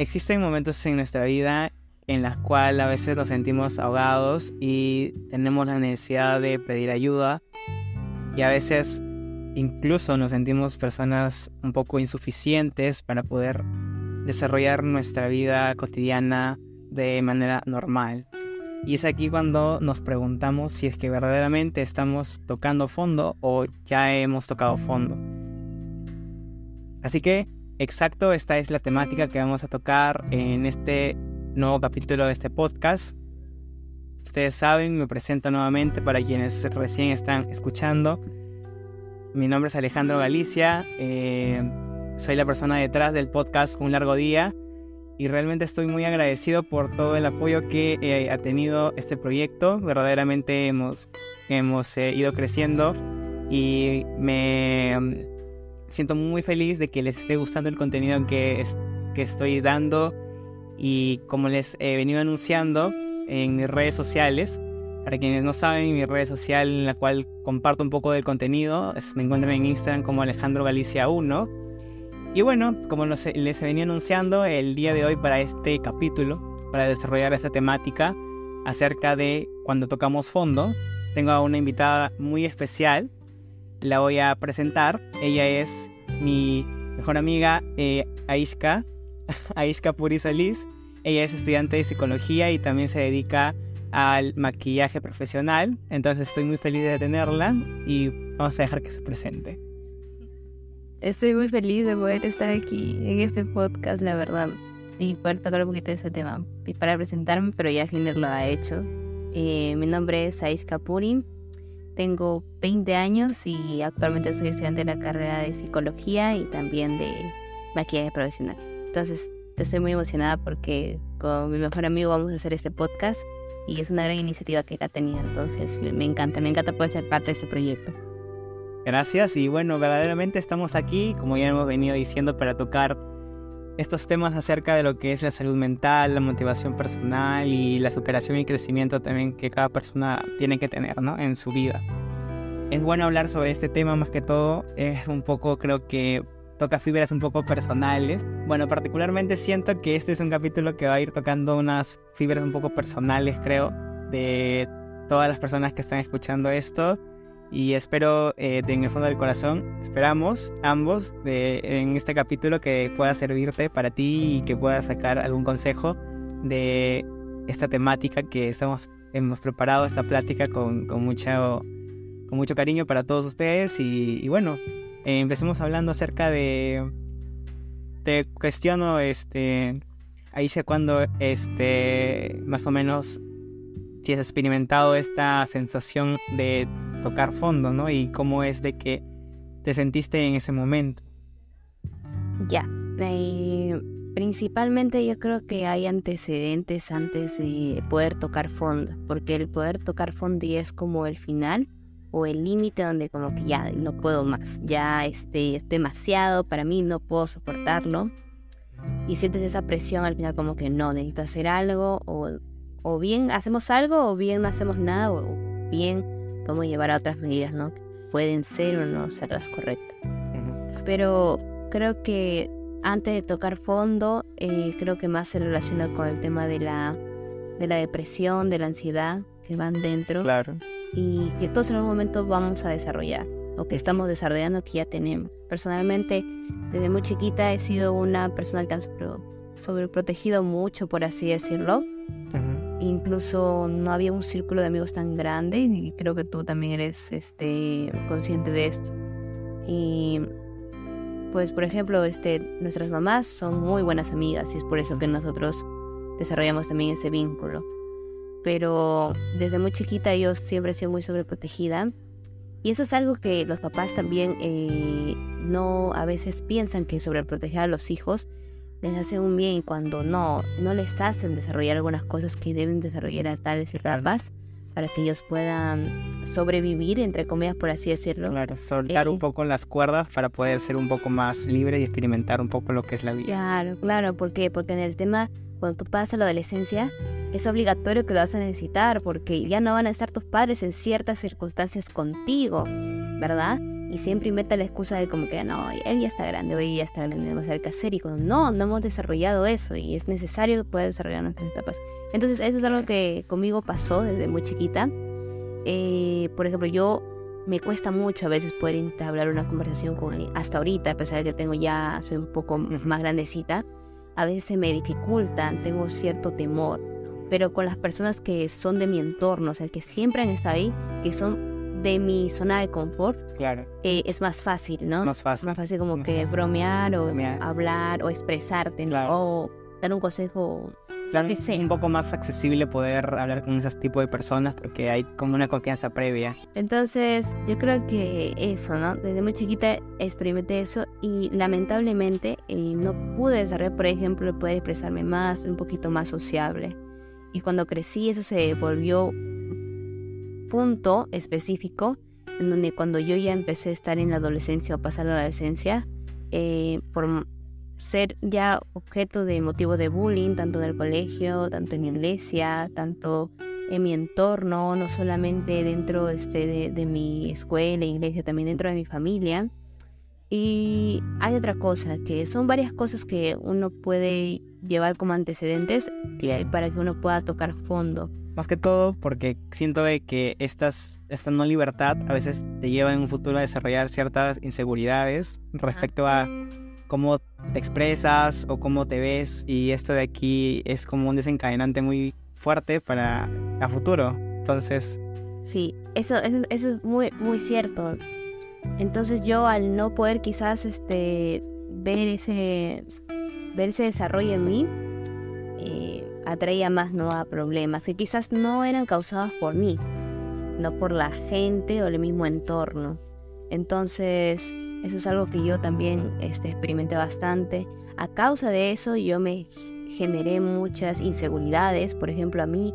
existen momentos en nuestra vida en los cuales a veces nos sentimos ahogados y tenemos la necesidad de pedir ayuda y a veces incluso nos sentimos personas un poco insuficientes para poder desarrollar nuestra vida cotidiana de manera normal. Y es aquí cuando nos preguntamos si es que verdaderamente estamos tocando fondo o ya hemos tocado fondo. Así que, exacto, esta es la temática que vamos a tocar en este nuevo capítulo de este podcast. Ustedes saben, me presento nuevamente para quienes recién están escuchando. Mi nombre es Alejandro Galicia, eh, soy la persona detrás del podcast Un Largo Día y realmente estoy muy agradecido por todo el apoyo que eh, ha tenido este proyecto. Verdaderamente hemos, hemos eh, ido creciendo y me siento muy feliz de que les esté gustando el contenido que, que estoy dando y como les he venido anunciando en mis redes sociales, para quienes no saben, mi red social en la cual comparto un poco del contenido, me encuentran en Instagram como Alejandro Galicia 1. Y bueno, como les he venido anunciando, el día de hoy para este capítulo, para desarrollar esta temática acerca de cuando tocamos fondo, tengo a una invitada muy especial. La voy a presentar. Ella es mi mejor amiga, eh, Aishka, Aishka Purisalis. Ella es estudiante de psicología y también se dedica al maquillaje profesional. Entonces estoy muy feliz de tenerla y vamos a dejar que se presente. Estoy muy feliz de poder estar aquí en este podcast, la verdad, y poder tocar un poquito de ese tema. Y para presentarme, pero ya Giner lo ha hecho. Eh, mi nombre es Ais Kapuri, tengo 20 años y actualmente soy estudiante de la carrera de psicología y también de maquillaje profesional. Entonces, estoy muy emocionada porque con mi mejor amigo vamos a hacer este podcast y es una gran iniciativa que él ha tenido. Entonces me, encanta, me encanta poder ser parte de este proyecto. Gracias y bueno, verdaderamente estamos aquí, como ya hemos venido diciendo, para tocar estos temas acerca de lo que es la salud mental, la motivación personal y la superación y crecimiento también que cada persona tiene que tener ¿no? en su vida. Es bueno hablar sobre este tema más que todo, es un poco creo que toca fibras un poco personales. Bueno, particularmente siento que este es un capítulo que va a ir tocando unas fibras un poco personales, creo, de todas las personas que están escuchando esto. Y espero, eh, en el fondo del corazón, esperamos ambos de, en este capítulo que pueda servirte para ti y que puedas sacar algún consejo de esta temática que estamos, hemos preparado, esta plática con, con, mucho, con mucho cariño para todos ustedes. Y, bueno, eh, empecemos hablando acerca de. Te cuestiono, este. Ahí sé cuando, este. Más o menos. Si has experimentado esta sensación de tocar fondo, ¿no? Y cómo es de que te sentiste en ese momento. Ya. Eh, principalmente yo creo que hay antecedentes antes de poder tocar fondo. Porque el poder tocar fondo ya es como el final o el límite donde como que ya no puedo más, ya este, es demasiado para mí, no puedo soportarlo. Y sientes esa presión al final como que no, necesito hacer algo o, o bien hacemos algo o bien no hacemos nada o bien podemos llevar a otras medidas, ¿no? Que pueden ser o no ser las correctas. Pero creo que antes de tocar fondo, eh, creo que más se relaciona con el tema de la, de la depresión, de la ansiedad que van dentro. Claro y que todos en un momento vamos a desarrollar o que estamos desarrollando que ya tenemos. Personalmente, desde muy chiquita he sido una persona que ha sobreprotegido mucho, por así decirlo. Incluso no había un círculo de amigos tan grande y creo que tú también eres este, consciente de esto. Y pues, por ejemplo, este, nuestras mamás son muy buenas amigas y es por eso que nosotros desarrollamos también ese vínculo pero desde muy chiquita yo siempre he sido muy sobreprotegida. Y eso es algo que los papás también eh, no a veces piensan que sobreproteger a los hijos les hace un bien cuando no, no les hacen desarrollar algunas cosas que deben desarrollar a tales etapas para que ellos puedan sobrevivir, entre comillas, por así decirlo. Claro, soltar un eh, poco las cuerdas para poder ser un poco más libre y experimentar un poco lo que es la vida. Claro, claro, ¿por qué? Porque en el tema, cuando tú pasas a la adolescencia, es obligatorio que lo vas a necesitar porque ya no van a estar tus padres en ciertas circunstancias contigo, ¿verdad? Y siempre inventa la excusa de como que no, él ya está grande, hoy ya está grande, no saber qué hacer y cuando no, no hemos desarrollado eso y es necesario poder desarrollar nuestras etapas. Entonces eso es algo que conmigo pasó desde muy chiquita. Eh, por ejemplo, yo me cuesta mucho a veces poder entablar una conversación con él. Hasta ahorita, a pesar de que tengo ya, soy un poco más grandecita, a veces se me dificulta, tengo cierto temor. Pero con las personas que son de mi entorno, o sea, que siempre han estado ahí, que son de mi zona de confort, claro. Eh, es más fácil, ¿no? Más fácil. Más fácil como que bromear o hablar o expresarte, o dar un consejo. Claro, es un poco más accesible poder hablar con ese tipo de personas porque hay como una confianza previa. Entonces, yo creo que eso, ¿no? Desde muy chiquita experimenté eso y lamentablemente eh, no pude desarrollar, por ejemplo, poder expresarme más, un poquito más sociable. Y cuando crecí eso se volvió punto específico en donde cuando yo ya empecé a estar en la adolescencia o pasar a la adolescencia, eh, por ser ya objeto de motivo de bullying, tanto en el colegio, tanto en la iglesia, tanto en mi entorno, no solamente dentro este, de, de mi escuela, iglesia, también dentro de mi familia. Y hay otra cosa, que son varias cosas que uno puede llevar como antecedentes para que uno pueda tocar fondo. Más que todo porque siento que estas, esta no libertad a veces te lleva en un futuro a desarrollar ciertas inseguridades respecto a cómo te expresas o cómo te ves y esto de aquí es como un desencadenante muy fuerte para a futuro. Entonces... Sí, eso, eso, es muy, muy cierto. Entonces yo al no poder quizás este, ver, ese, ver ese desarrollo en mí, eh, atraía más ¿no? a problemas que quizás no eran causados por mí, no por la gente o el mismo entorno. Entonces, eso es algo que yo también este, experimenté bastante. A causa de eso, yo me generé muchas inseguridades. Por ejemplo, a mí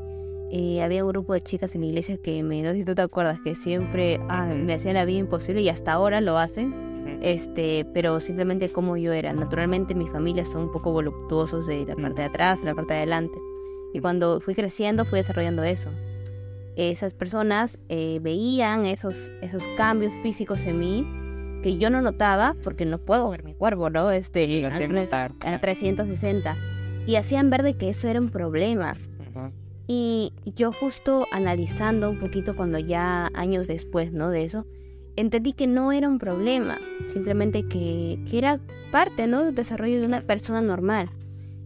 eh, había un grupo de chicas en la iglesia que me, no sé si tú te acuerdas, que siempre ah, me hacían la vida imposible y hasta ahora lo hacen. Este, pero simplemente como yo era. Naturalmente mi familia son un poco voluptuosos de la parte de atrás, de la parte de adelante. Y cuando fui creciendo fui desarrollando eso. Esas personas eh, veían esos, esos cambios físicos en mí que yo no notaba porque no puedo ver mi cuerpo, ¿no? Este, a 360. Y hacían ver de que eso era un problema. Y yo justo analizando un poquito cuando ya años después, ¿no? De eso, entendí que no era un problema, simplemente que, que era parte, ¿no? Del desarrollo de una persona normal.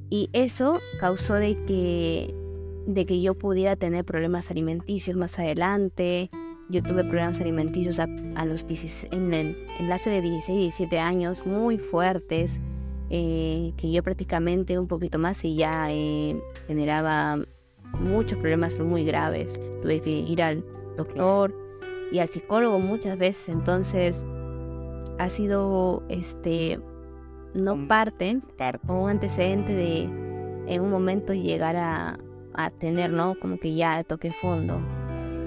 Y eso causó de que, de que yo pudiera tener problemas alimenticios más adelante. Yo tuve problemas alimenticios a, los en el enlace de 16 y 17 años muy fuertes, eh, que yo prácticamente un poquito más y ya eh, generaba muchos problemas muy graves. Tuve que ir al doctor y al psicólogo muchas veces, entonces ha sido este no parte, o un antecedente de en un momento llegar a, a tener, ¿no? Como que ya toque fondo.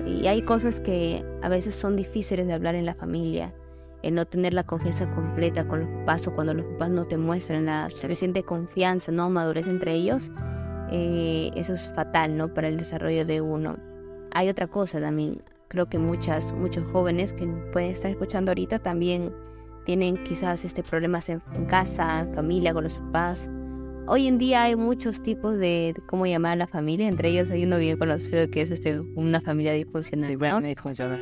Y hay cosas que a veces son difíciles de hablar en la familia. El no tener la confianza completa con los papás o cuando los papás no te muestran la suficiente confianza, no madurez entre ellos, eh, eso es fatal, ¿no? Para el desarrollo de uno. Hay otra cosa también creo que muchas, muchos jóvenes que pueden estar escuchando ahorita también tienen quizás este problemas en, casa, en familia, con los papás. Hoy en día hay muchos tipos de, cómo llamar a la familia, entre ellos hay uno bien conocido que es este, una familia disfuncional.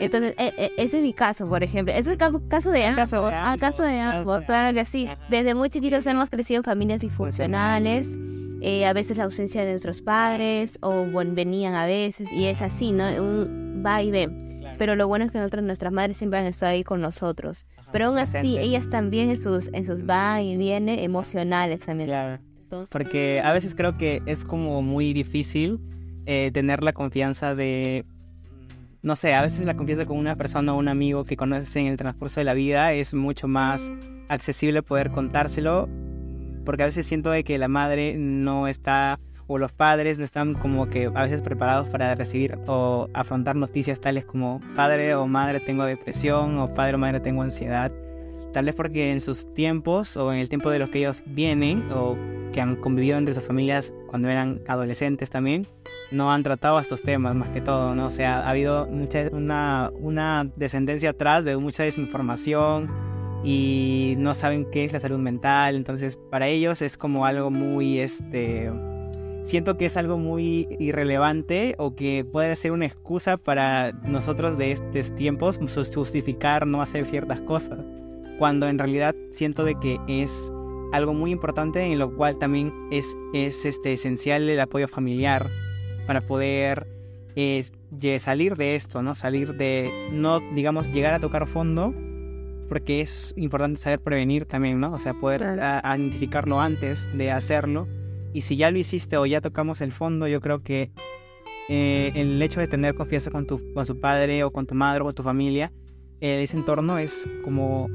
Entonces, e, e, ese es mi caso, por ejemplo. Es el caso de ambos. Ah, caso de ambos, claro que sí. Desde muy chiquitos hemos crecido en familias disfuncionales. Eh, a veces la ausencia de nuestros padres o bueno, venían a veces y es así, ¿no? Un, va y ve. Pero lo bueno es que nosotros, nuestras madres siempre han estado ahí con nosotros. Pero aún así, ellas también en sus, en sus va y viene emocionales también. Claro. Porque a veces creo que es como muy difícil eh, tener la confianza de no sé, a veces la confianza con una persona o un amigo que conoces en el transcurso de la vida es mucho más accesible poder contárselo, porque a veces siento de que la madre no está o los padres no están como que a veces preparados para recibir o afrontar noticias tales como padre o madre tengo depresión o padre o madre tengo ansiedad. Tal vez porque en sus tiempos o en el tiempo de los que ellos vienen o que han convivido entre sus familias cuando eran adolescentes también, no han tratado estos temas más que todo, ¿no? O sea, ha habido mucha, una, una descendencia atrás de mucha desinformación y no saben qué es la salud mental, entonces para ellos es como algo muy, este, siento que es algo muy irrelevante o que puede ser una excusa para nosotros de estos tiempos justificar no hacer ciertas cosas, cuando en realidad siento de que es algo muy importante en lo cual también es, es este, esencial el apoyo familiar para poder salir de esto, ¿no? Salir de, no, digamos, llegar a tocar fondo, porque es importante saber prevenir también, ¿no? O sea, poder identificarlo antes de hacerlo. Y si ya lo hiciste o ya tocamos el fondo, yo creo que eh, el hecho de tener confianza con tu, con su padre o con tu madre o con tu familia, eh, ese entorno es como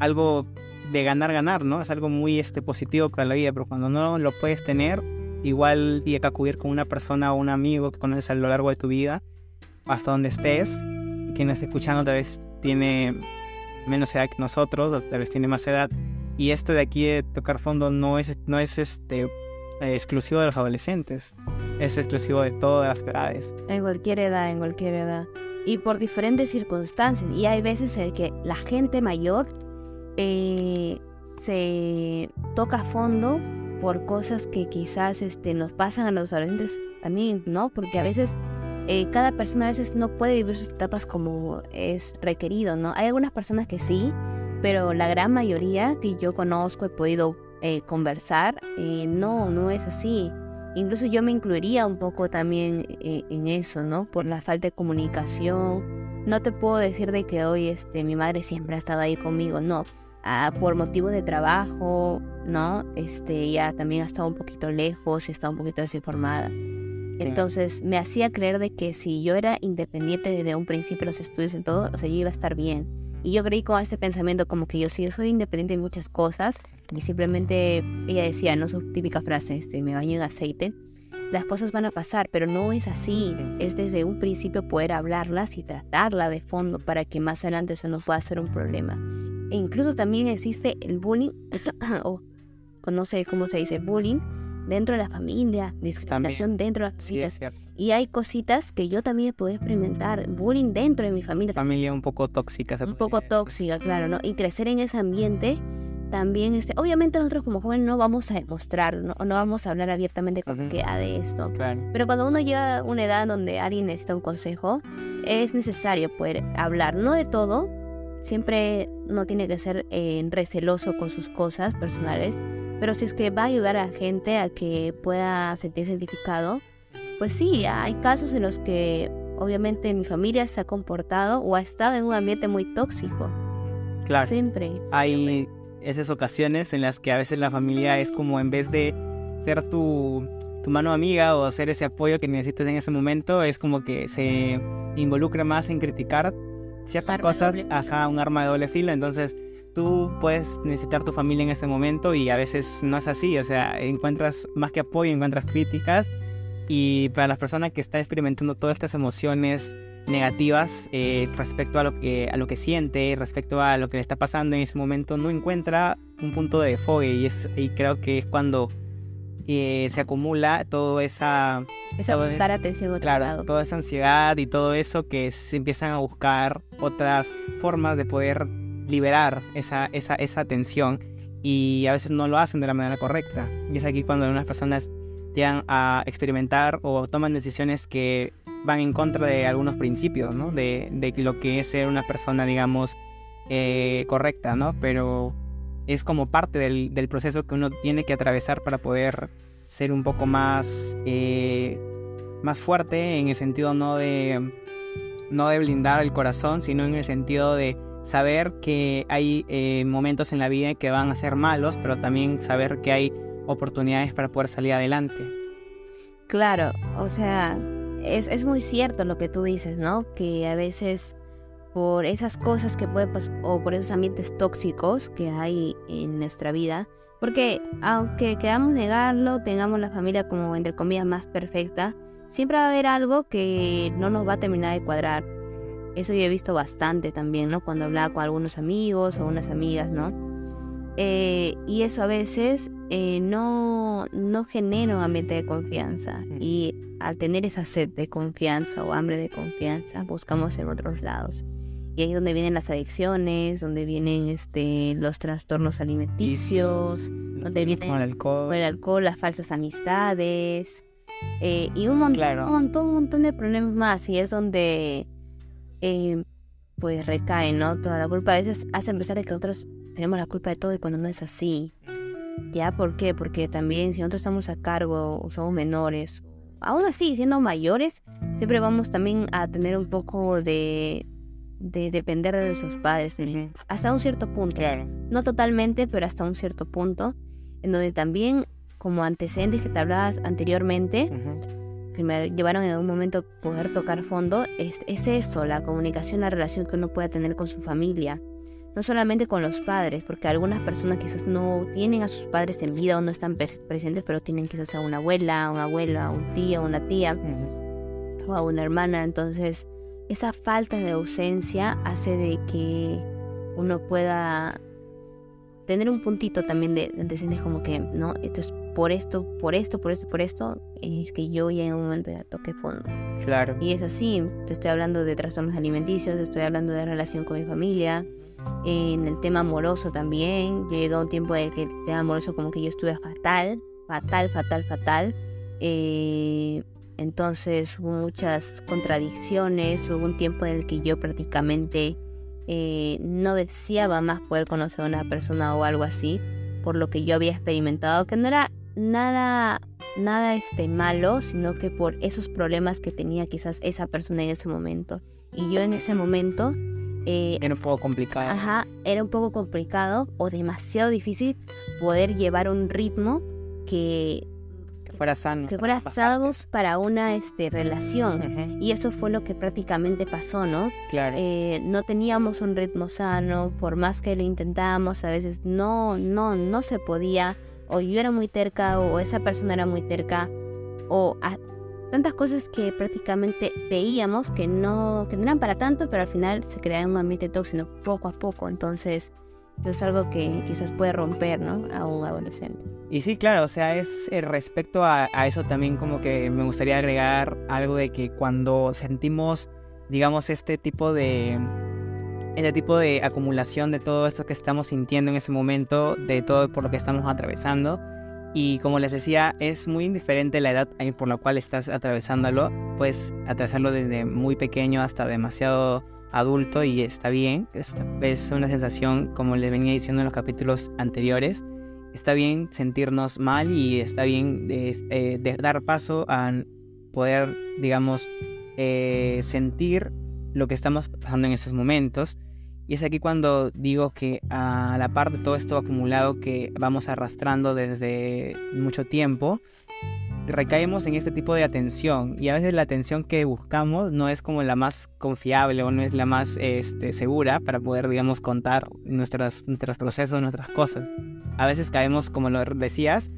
algo de ganar, ganar, ¿no? Es algo muy este, positivo para la vida, pero cuando no lo puedes tener, igual tienes que acudir con una persona o un amigo que conoces a lo largo de tu vida, hasta donde estés, quien esté escuchando tal vez tiene menos edad que nosotros, tal vez tiene más edad, y esto de aquí de tocar fondo no es, no es este, exclusivo de los adolescentes, es exclusivo de todas las edades. En cualquier edad, en cualquier edad. Y por diferentes circunstancias. Y hay veces en que la gente mayor eh, se toca a fondo por cosas que quizás este, nos pasan a los adolescentes también, ¿no? Porque a veces eh, cada persona a veces no puede vivir sus etapas como es requerido, ¿no? Hay algunas personas que sí, pero la gran mayoría que yo conozco, he podido eh, conversar, no, no es así. Incluso yo me incluiría un poco también en eso, ¿no? Por la falta de comunicación. No te puedo decir de que hoy este, mi madre siempre ha estado ahí conmigo, no Ah, por motivos de trabajo, ¿no? Este, ya también ha estado un poquito lejos y estado un poquito desinformada. Entonces me hacía creer de que si yo era independiente desde un principio los estudios y todo, o sea, yo iba a estar bien. Y yo creí con ese pensamiento como que yo sí soy independiente en muchas cosas y simplemente ella decía, no su típica frase, este, me baño en aceite, las cosas van a pasar, pero no es así. Es desde un principio poder hablarlas y tratarla de fondo para que más adelante eso no pueda ser un problema. E incluso también existe el bullying, o no sé cómo se dice, bullying dentro de la familia, discriminación dentro de la familia. y hay cositas que yo también puedo experimentar, bullying dentro de mi familia. Familia un poco tóxica. un poco tóxica, claro, ¿no? Y crecer en ese ambiente también, este, obviamente nosotros como jóvenes no vamos a demostrar, no, no vamos a hablar abiertamente con que ha de esto. Pero cuando uno llega a una edad donde alguien necesita un consejo, es necesario poder hablar, no de todo, Siempre no tiene que ser eh, receloso con sus cosas personales, pero si es que va a ayudar a gente a que pueda sentirse identificado, pues sí, hay casos en los que obviamente mi familia se ha comportado o ha estado en un ambiente muy tóxico. Claro. Siempre. Hay esas ocasiones en las que a veces la familia es como en vez de ser tu, tu mano amiga o hacer ese apoyo que necesitas en ese momento, es como que se involucra más en criticar ciertas cosas, ajá, un arma de doble filo, entonces tú puedes necesitar tu familia en ese momento y a veces no es así, o sea, encuentras más que apoyo, encuentras críticas y para las personas que están experimentando todas estas emociones negativas eh, respecto a lo que a lo que siente, respecto a lo que le está pasando en ese momento, no encuentra un punto de fogue y, es, y creo que es cuando eh, se acumula toda esa... Esa buscar atención Claro, toda esa ansiedad y todo eso que se empiezan a buscar otras formas de poder liberar esa, esa, esa atención y a veces no lo hacen de la manera correcta. Y es aquí cuando algunas personas llegan a experimentar o toman decisiones que van en contra de algunos principios, ¿no? De, de lo que es ser una persona, digamos, eh, correcta, ¿no? Pero es como parte del, del, proceso que uno tiene que atravesar para poder ser un poco más, eh, más fuerte en el sentido no de, no de blindar el corazón, sino en el sentido de saber que hay eh, momentos en la vida que van a ser malos, pero también saber que hay oportunidades para poder salir adelante. Claro, o sea, es, es muy cierto lo que tú dices, ¿no? Que a veces por esas cosas que pueden pasar o por esos ambientes tóxicos que hay en nuestra vida. Porque aunque queramos negarlo, tengamos la familia como entre comillas más perfecta, siempre va a haber algo que no nos va a terminar de cuadrar. Eso yo he visto bastante también, ¿no? Cuando hablaba con algunos amigos o unas amigas, ¿no? Eh, y eso a veces eh, no, no genera un ambiente de confianza. Y al tener esa sed de confianza o hambre de confianza, buscamos en otros lados. Y ahí es donde vienen las adicciones, donde vienen este, los trastornos alimenticios, donde viene Con el alcohol. el alcohol, las falsas amistades eh, y un montón, Claro. un montón, un montón de problemas más. Y es donde eh, pues recae, ¿no? Toda la culpa. A veces hace pensar de que nosotros tenemos la culpa de todo y cuando no es así. ¿Ya? ¿Por qué? Porque también si nosotros estamos a cargo o somos menores, aún así, siendo mayores, siempre vamos también a tener un poco de, de depender de nuestros padres también. Hasta un cierto punto. Claro. No totalmente, pero hasta un cierto punto. En donde también, como antecedentes que te hablabas anteriormente, que me llevaron en algún momento a poder tocar fondo, es, es eso, la comunicación, la relación que uno pueda tener con su familia. No solamente con los padres, porque algunas personas quizás no tienen a sus padres en vida o no están pres- presentes, pero tienen quizás a una abuela, a una abuela, a un tío, una tía o a una hermana. Entonces, esa falta de ausencia hace de que uno pueda tener un puntito también de, de como que, no, esto es por esto, por esto, por esto, por esto, y es que yo ya en un momento ya toqué fondo. Claro. Y es así, te estoy hablando de trastornos alimenticios, te estoy hablando de relación con mi familia, en el tema amoroso también, a un tiempo en el que el tema amoroso como que yo estuve fatal, fatal, fatal, fatal. Eh, entonces hubo muchas contradicciones, hubo un tiempo en el que yo prácticamente eh, no deseaba más poder conocer a una persona o algo así, por lo que yo había experimentado, que no era nada, nada este, malo, sino que por esos problemas que tenía quizás esa persona en ese momento. Y yo en ese momento, eh, Era un poco complicado. ajá, era un poco complicado o demasiado difícil poder llevar un ritmo que, fuera sano. que fuera ambas sano partes. para una este, relación. Ujú. Y eso fue lo que prácticamente pasó, ¿no? Claro. Eh, no teníamos un ritmo sano, por más que lo intentábamos, a veces no, no, no se podía, o yo era muy terca, o esa persona era muy terca, o a- tantas cosas que prácticamente veíamos que no, que no eran para tanto, pero al final se creaba un ambiente tóxico poco a poco, entonces es algo que quizás puede romper, ¿no? A un adolescente. Y sí, claro, o sea, es eh, respecto a, a eso también como que me gustaría agregar algo de que cuando sentimos, digamos, este tipo de, este tipo de acumulación de todo esto que estamos sintiendo en ese momento, de todo por lo que estamos atravesando, y como les decía, es muy indiferente la edad por la cual estás atravesándolo, puedes atravesarlo desde muy pequeño hasta demasiado adulto y está bien, es, una sensación, como les venía diciendo en los capítulos anteriores, está bien sentirnos mal y está bien eh, dar paso a poder, digamos, eh, sentir lo que estamos pasando en estos momentos. Y es aquí cuando digo que a la par de todo esto acumulado que vamos arrastrando desde mucho tiempo, recaemos en este tipo de atención y a veces la atención que buscamos no es como la más confiable o no es la más este, segura para poder, digamos, contar nuestras, nuestros procesos, nuestras cosas. A veces caemos, como lo decías,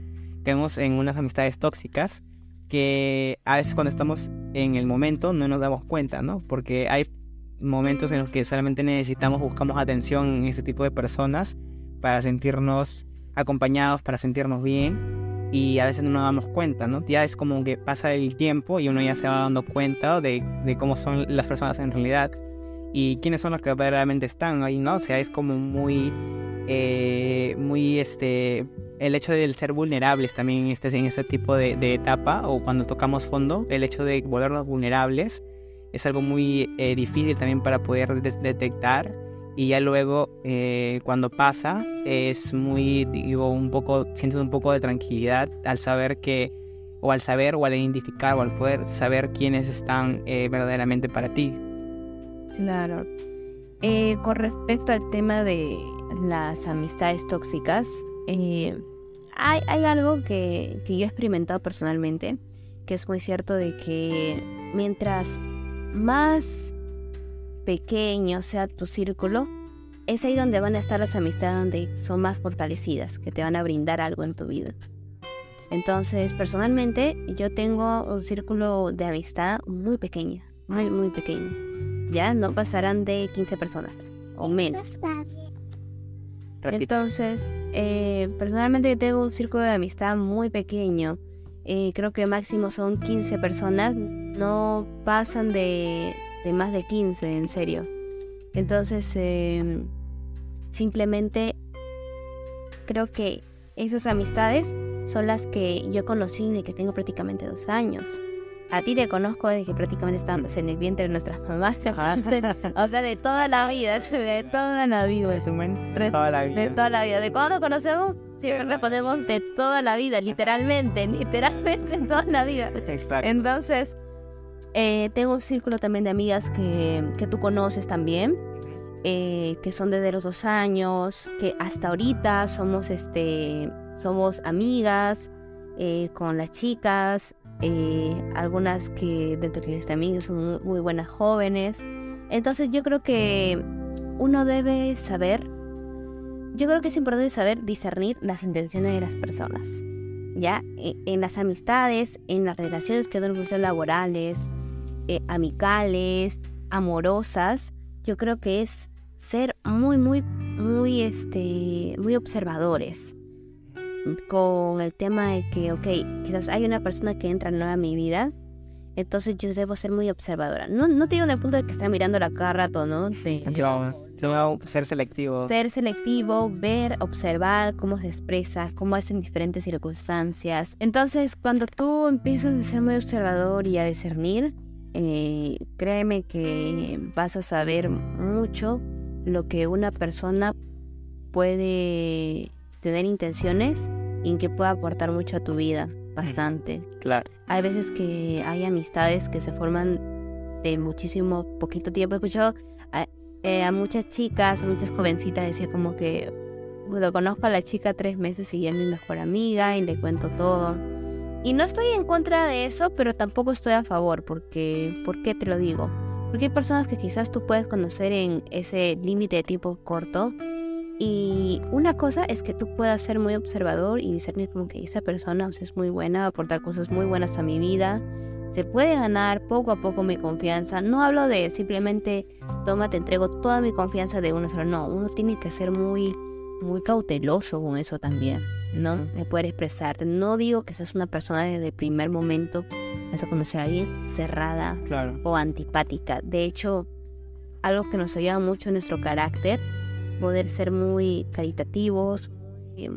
caemos en unas amistades tóxicas que a veces cuando estamos en el momento no nos damos cuenta, ¿no? Porque hay momentos en los que solamente necesitamos, buscamos atención en este tipo de personas para sentirnos acompañados, para sentirnos bien y a veces no nos damos cuenta, ¿no? Ya es como que pasa el tiempo y uno ya se va dando cuenta de, de cómo son las personas en realidad y quiénes son los que verdaderamente están ahí, ¿no? O sea, es como muy, eh, muy, este, el hecho de ser vulnerables también en este, en este tipo de, de etapa o cuando tocamos fondo, el hecho de volvernos vulnerables es algo muy eh, difícil también para poder de- detectar y ya luego eh, cuando pasa es muy digo un poco sientes un poco de tranquilidad al saber que o al saber o al identificar o al poder saber quiénes están eh, verdaderamente para ti Claro. Eh, con respecto al tema de las amistades tóxicas, eh, hay, hay algo que, que yo he experimentado personalmente, que es muy cierto de que mientras más pequeño sea tu círculo, es ahí donde van a estar las amistades donde son más fortalecidas, que te van a brindar algo en tu vida. Entonces, personalmente, yo tengo un círculo de amistad muy pequeño, muy, muy pequeño. Ya no pasarán de 15 personas o menos. Entonces, eh, personalmente tengo un círculo de amistad muy pequeño. Eh, creo que máximo son 15 personas. No pasan de, de más de 15, en serio. Entonces, em, simplemente creo que esas amistades son las que yo conocí de que tengo prácticamente dos años. A ti te conozco desde que prácticamente estábamos en el vientre de nuestras mamás. o sea, de toda la vida, de toda la vida. Resumen, de toda la vida. De toda la vida. ¿De cuándo conocemos? Siempre respondemos de toda la vida, literalmente, literalmente toda la vida. Exacto. Entonces, eh, tengo un círculo también de amigas que, que tú conoces también. Eh, que son desde los dos años, que hasta ahorita somos, este, somos amigas eh, con las chicas, eh, algunas que dentro de también son muy, buenas jóvenes. Entonces yo creo que uno debe saber, yo creo que es importante saber discernir las intenciones de las personas. ¿Ya? E, en las amistades, en las relaciones que no ser laborales, amicales, amorosas, yo creo que es ser muy, muy, muy, este, muy observadores con el tema de que, ok, quizás hay una persona que entra nueva a mi vida, entonces yo debo ser muy observadora. No, no te digo en el punto de que estar mirando la cada rato, ¿no? ser selectivo. Ser selectivo, ver, observar cómo se expresa, cómo hacen diferentes circunstancias. Entonces, cuando tú empiezas a ser muy observador y a discernir, eh, créeme que vas a saber mucho lo que una persona puede tener intenciones y que puede aportar mucho a tu vida, bastante. Claro. Hay veces que hay amistades que se forman de muchísimo poquito tiempo. He escuchado a, eh, muchas chicas, a muchas jovencitas decir como que lo conozco a la chica tres meses y ya es mi mejor amiga y le cuento todo. Y no estoy en contra de eso, pero tampoco estoy a favor, porque, ¿por qué te lo digo? Porque hay personas que quizás tú puedes conocer en ese límite de tiempo corto. Y una cosa es que tú puedas ser muy observador y discernir como que esa persona es muy buena, aportar cosas muy buenas a mi vida. Se puede ganar poco a poco mi confianza. No hablo de simplemente, toma, te entrego toda mi confianza de uno solo. No, uno tiene que ser muy, muy cauteloso con eso también, ¿no? De poder expresarte. No digo que seas una persona desde el primer momento vas a conocer a alguien cerrada o antipática. De hecho, algo que nos ayuda mucho en nuestro carácter, poder ser muy caritativos,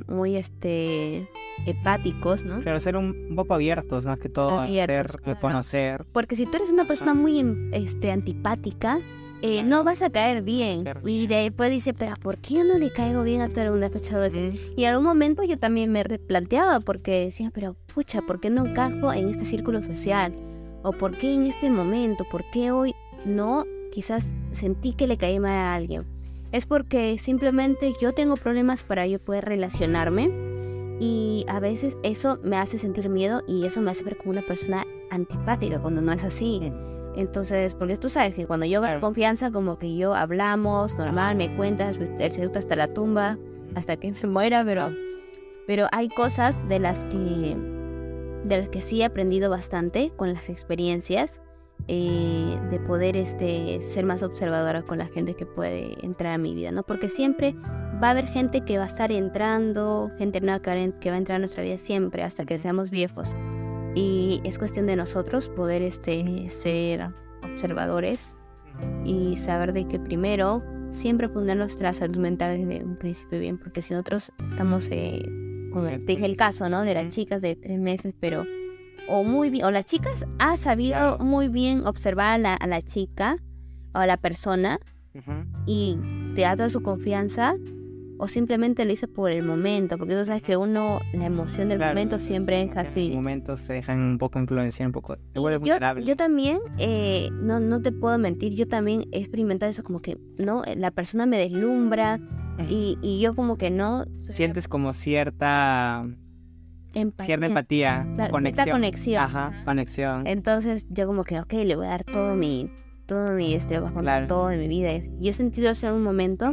muy este hepáticos, ¿no? Pero ser un poco abiertos más que todo, abiertos, a conocer. Porque si tú eres una persona muy este antipática, eh, no vas a caer bien. Y después dice, pero ¿por qué no le caigo bien a todo el mundo? escuchado eso. Y en algún momento yo también me replanteaba porque decía, pero pucha, ¿por qué no encajo en este círculo social? ¿O por qué en este momento? ¿Por qué hoy no? Quizás sentí que le caí mal a alguien. Es porque simplemente yo tengo problemas para yo poder relacionarme y a veces eso me hace sentir miedo y eso me hace ver como una persona antipática cuando no es así. Entonces, porque tú sabes que cuando yo claro. confianza, como que yo hablamos normal, me cuentas pues, el secreto hasta la tumba, hasta que me muera, pero, pero hay cosas de las que, de las que sí he aprendido bastante con las experiencias, eh, de poder este, ser más observadora con la gente que puede entrar a mi vida, ¿no? Porque siempre va a haber gente que va a estar entrando, gente nueva que va a entrar a nuestra vida siempre, hasta que seamos viejos. Y es cuestión de nosotros poder este, ser observadores y saber de que primero siempre poner nuestra salud mental desde un principio bien, porque si nosotros estamos, eh, como te dije el caso, ¿no? De las chicas de tres meses, pero o muy bien, o las chicas ha sabido muy bien observar a la, a la chica o a la persona y te da toda su confianza o simplemente lo hice por el momento, porque tú sabes que uno, la emoción del momento siempre es así. En momentos se dejan un poco influenciar, un poco, te vuelve yo, Yo también, eh, no, no te puedo mentir, yo también he experimentado eso, como que, ¿no? La persona me deslumbra y, y yo como que no... Sientes como cierta... Empatía. Cierta empatía, conexión. conexión. Ajá, conexión. Entonces yo como que, ok, le voy a dar todo mi, todo mi, este, todo de mi vida. Y he sentido eso en un momento.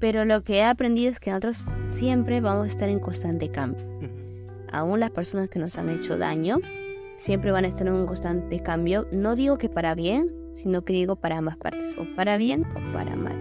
Pero lo que he aprendido es que nosotros siempre vamos a estar en constante cambio. Aún las personas que nos han hecho daño siempre van a estar en un constante cambio. No digo que para bien, sino que digo para ambas partes, o para bien o para mal.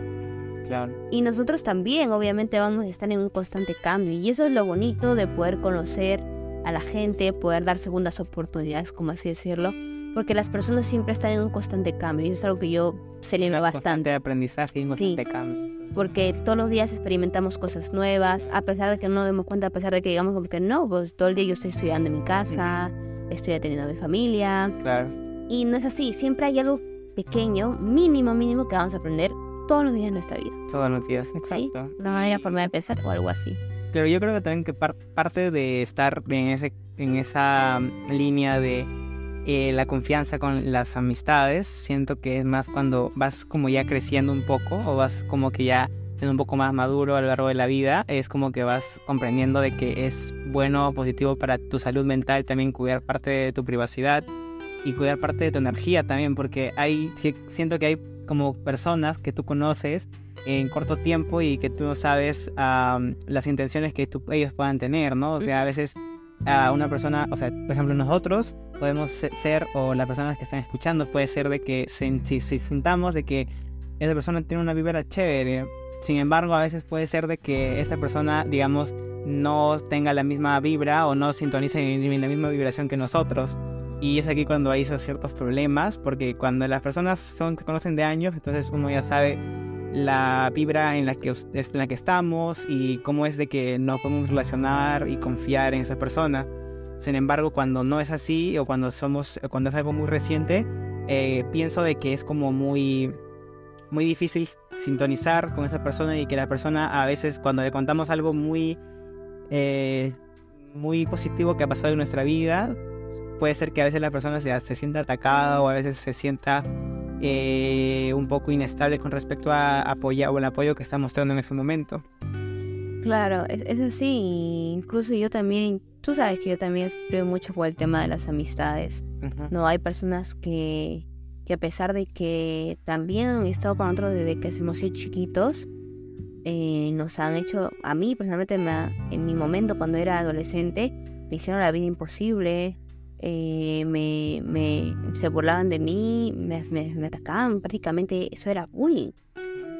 Claro. Y nosotros también, obviamente, vamos a estar en un constante cambio. Y eso es lo bonito de poder conocer a la gente, poder dar segundas oportunidades, como así decirlo. Porque las personas siempre están en un constante cambio. Y eso es algo que yo celebro bastante. Constante aprendizaje y Sí. constante cambio. Porque todos los días experimentamos cosas nuevas, a pesar de que no nos demos cuenta, a pesar de que digamos como que no, pues todo el día yo estoy estudiando en mi casa, estoy atendiendo a mi familia. Claro. Y no es así, siempre hay algo pequeño, mínimo, mínimo que vamos a aprender todos los días de nuestra vida. Todos los días. ¿sí? Exacto. Una manera forma de pensar o algo así. Pero yo creo que también que par- parte de estar en, ese, en esa línea de eh, la confianza con las amistades, siento que es más cuando vas como ya creciendo un poco o vas como que ya siendo un poco más maduro a lo largo de la vida, es como que vas comprendiendo de que es bueno, positivo para tu salud mental también cuidar parte de tu privacidad y cuidar parte de tu energía también, porque hay, siento que hay como personas que tú conoces en corto tiempo y que tú no sabes am, las intenciones que tú- ellos puedan tener, ¿no? O sea, a veces a una persona, o sea, por ejemplo, nosotros podemos se- ser, o las personas que están escuchando, puede ser de que si, si sintamos de que esa persona tiene una vibra chévere, sin embargo, a veces puede ser de que esta persona, digamos, no tenga la misma vibra o no sintonice en la misma vibración que nosotros. Y es aquí cuando hay ciertos problemas, porque cuando las personas son, se conocen de años, entonces uno ya sabe la vibra en la que en la que estamos y cómo es de que nos podemos relacionar y confiar en esa persona. Sin embargo, cuando no es así o cuando somos cuando es algo muy reciente, eh, pienso de que es como muy muy difícil sintonizar con esa persona y que la persona a veces cuando le contamos algo muy eh, muy positivo que ha pasado en nuestra vida, puede ser que a veces la persona se, se sienta atacada o a veces se sienta eh, un poco inestable con respecto a apoyar o el apoyo que está mostrando en ese momento. Claro, es, es así. Incluso yo también, tú sabes que yo también sufro mucho por el tema de las amistades. No, hay personas que, que a pesar de que también han estado con nosotros desde que hemos sido chiquitos, eh, nos han hecho, a mí personalmente me ha- en mi momento cuando era adolescente, me hicieron la vida imposible, eh, me, me- se burlaban de mí, me, me- me atacaban, prácticamente eso era bullying.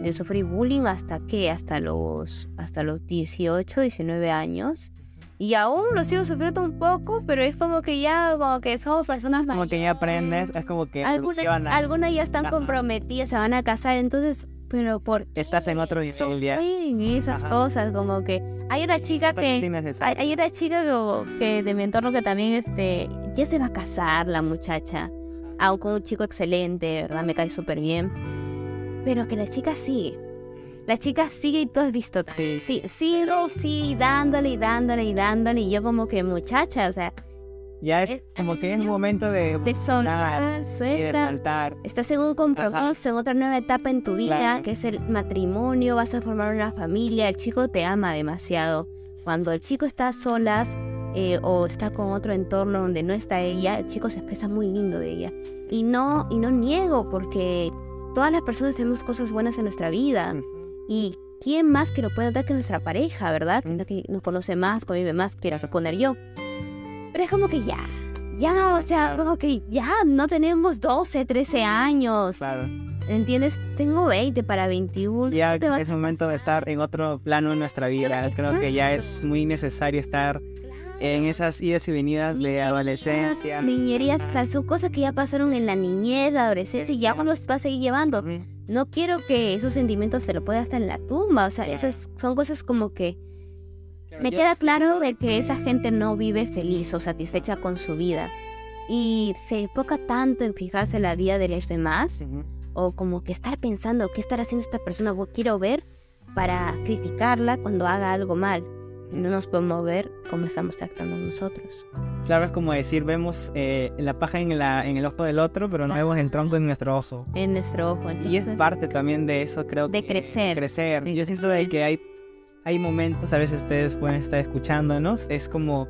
Yo sufrí bullying hasta que, hasta los, hasta los 18, 19 años. Y aún lo sigo sufriendo un poco, pero es como que ya, como que somos personas Como que ya aprendes, mayores. es como que Algunas, algunas ya están comprometidas, se van a casar, entonces, pero por Estás en otro ya. Sí, esas Ajá. cosas, como que hay una chica Pero es que hay, hay una chica que, que de mi entorno que también este ya se va a casar la muchacha, aunque un chico excelente, ¿verdad? Me cae súper bien. Pero que la chica sigue. La chica sigue y tú has visto. Sí. Sí, sigo, sí, dándole y dándole y dándole. Y yo como que muchacha, o sea, Ya es es- como que es un momento de, de soltar, y de saltar. Estás en un compromiso, en otra nueva etapa en tu vida, Claro. que es el matrimonio, vas a formar una familia, el chico te ama demasiado. Cuando el chico está a solas eh, o está con otro entorno donde no está ella, el chico se expresa muy lindo de ella. Y no, y no niego, porque todas las personas tenemos cosas buenas en nuestra vida. Y quién más que lo puede dar que nuestra pareja, ¿verdad? La que nos conoce más, convive más, quiero suponer yo. Pero es como que ya, ya, o sea, como que ya no tenemos 12, 13 años. Claro. ¿Entiendes? Tengo 20 para 21. Ya ¿tú te vas es momento de estar en otro plano en nuestra vida. Creo que ya es muy necesario estar en esas idas y venidas de Niñerías, adolescencia. Niñerías, o sea, son cosas que ya pasaron en la niñez, la adolescencia, y ya uno los va a seguir llevando. No quiero que esos sentimientos se lo pueda hasta en la tumba. O sea, esas son cosas como que me queda claro de que esa gente no vive feliz o satisfecha con su vida. Y se enfoca tanto en fijarse en la vida de los demás o como que estar pensando qué estará haciendo esta persona, o quiero ver para criticarla cuando haga algo mal. Y no nos podemos ver cómo estamos tratando nosotros. Claro, es como decir, vemos eh, la paja en, la, en el ojo del otro, pero no vemos el tronco en nuestro ojo. En nuestro ojo. Y es Entonces, parte también de eso, creo De que- crecer. Crecer. De Yo siento de crecer. que hay, hay momentos, a veces ustedes pueden estar escuchándonos, es como...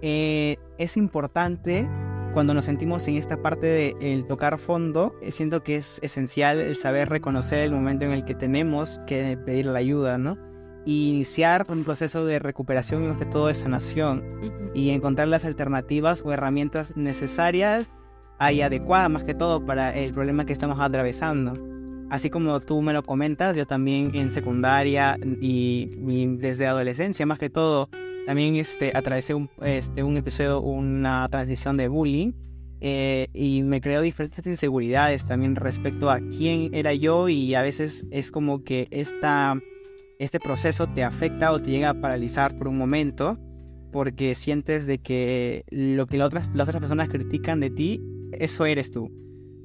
eh, es importante cuando nos sentimos en esta parte de el tocar fondo, eh, siento que es esencial el saber reconocer el momento en el que tenemos que pedir la ayuda, ¿no? Y iniciar un proceso de recuperación y más que todo de sanación y encontrar las alternativas o herramientas necesarias y adecuadas más que todo para el problema que estamos atravesando. Así como tú me lo comentas, yo también en secundaria y, desde adolescencia más que todo, también este, atravesé un, este, un episodio, una transición de bullying. Eh, y me creó diferentes inseguridades también respecto a quién era yo y a veces es como que esta, este proceso te afecta o te llega a paralizar por un momento porque sientes de que lo que las otras, las otras personas critican de ti, eso eres tú.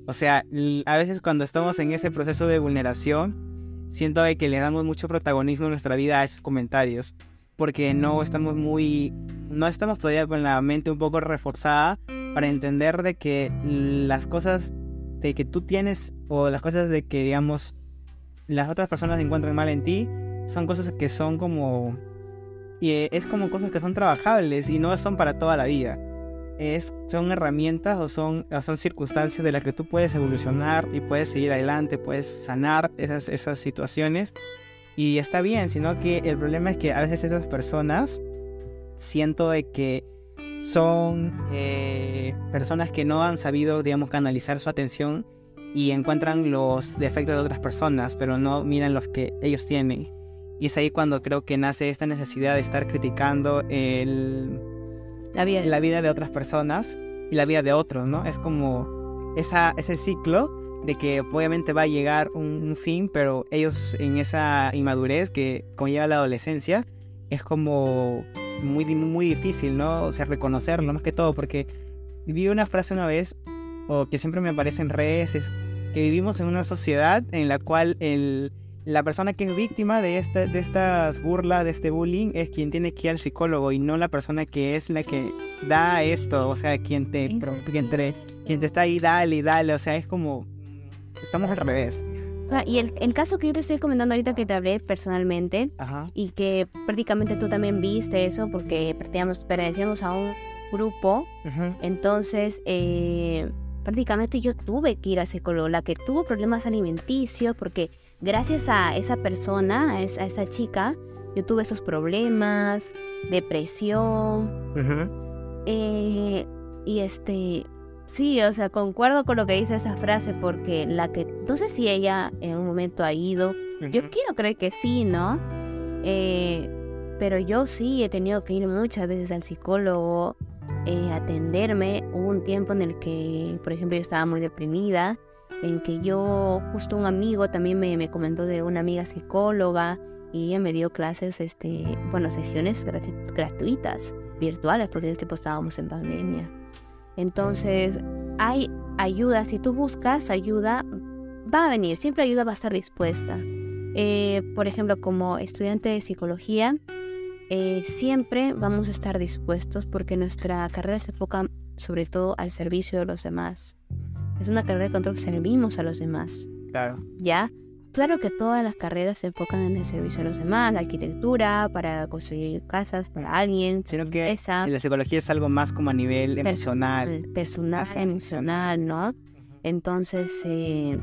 O sea, a veces cuando estamos en ese proceso de vulneración, siento de que le damos mucho protagonismo en nuestra vida a esos comentarios, porque no estamos muy, no estamos todavía con la mente un poco reforzada para entender de que las cosas de que tú tienes o las cosas de que digamos las otras personas encuentran mal en ti son cosas que son como y eh, es como cosas que son trabajables y no son para toda la vida. Es, son herramientas o son, son circunstancias de las que tú puedes evolucionar y puedes seguir adelante, puedes sanar esas, esas situaciones y está bien, sino que el problema es que a veces esas personas siento de que son eh, personas que no han sabido, digamos, canalizar su atención y encuentran los defectos de otras personas, pero no miran los que ellos tienen. Y es ahí cuando creo que nace esta necesidad de estar criticando el, la, vida. la vida de otras personas y la vida de otros, ¿no? Es como esa, ese ciclo de que obviamente va a llegar un, fin, pero ellos en esa inmadurez que conlleva la adolescencia, es como muy, muy difícil, ¿no? O sea, reconocerlo más que todo, porque vi una frase una vez, o que siempre me aparece en redes, es que vivimos en una sociedad en la cual el la persona que es víctima de, esta, de estas burlas, de este bullying, es quien tiene que ir al psicólogo y no la persona que es la que da esto, o sea, quien te, quien te, quien te está ahí, dale y dale, o sea, es como, estamos al revés. Ah, y el, el, caso que yo te estoy comentando ahorita que te hablé personalmente y que prácticamente tú también viste eso porque pertenecíamos a un grupo, entonces eh, prácticamente yo tuve que ir a psicólogo, la que tuvo problemas alimenticios porque gracias a esa persona, a esa, chica, yo tuve esos problemas, depresión. Eh, y este, sí, o sea, concuerdo con lo que dice esa frase porque la que, no sé si ella en un momento ha ido, yo quiero creer que sí, ¿no? Eh, pero yo sí he tenido que ir muchas veces al psicólogo, eh, atenderme. Hubo un tiempo en el que, por ejemplo, yo estaba muy deprimida en que yo, justo un amigo también me, me comentó de una amiga psicóloga y ella me dio clases, este, bueno, sesiones gratuitas, virtuales, porque en este tiempo estábamos en pandemia. Entonces, hay ayuda, si tú buscas ayuda, va a venir, siempre ayuda va a estar dispuesta. Eh, por ejemplo, como estudiante de psicología, eh, siempre vamos a estar dispuestos porque nuestra carrera se enfoca sobre todo al servicio de los demás. Es una carrera de control, servimos a los demás. Claro. ¿Ya? Claro que todas las carreras se enfocan en el servicio a los demás, la arquitectura, para construir casas para alguien. Sino que esa, la psicología es algo más como a nivel emocional. Personal, emocional, ¿no? Entonces, eh,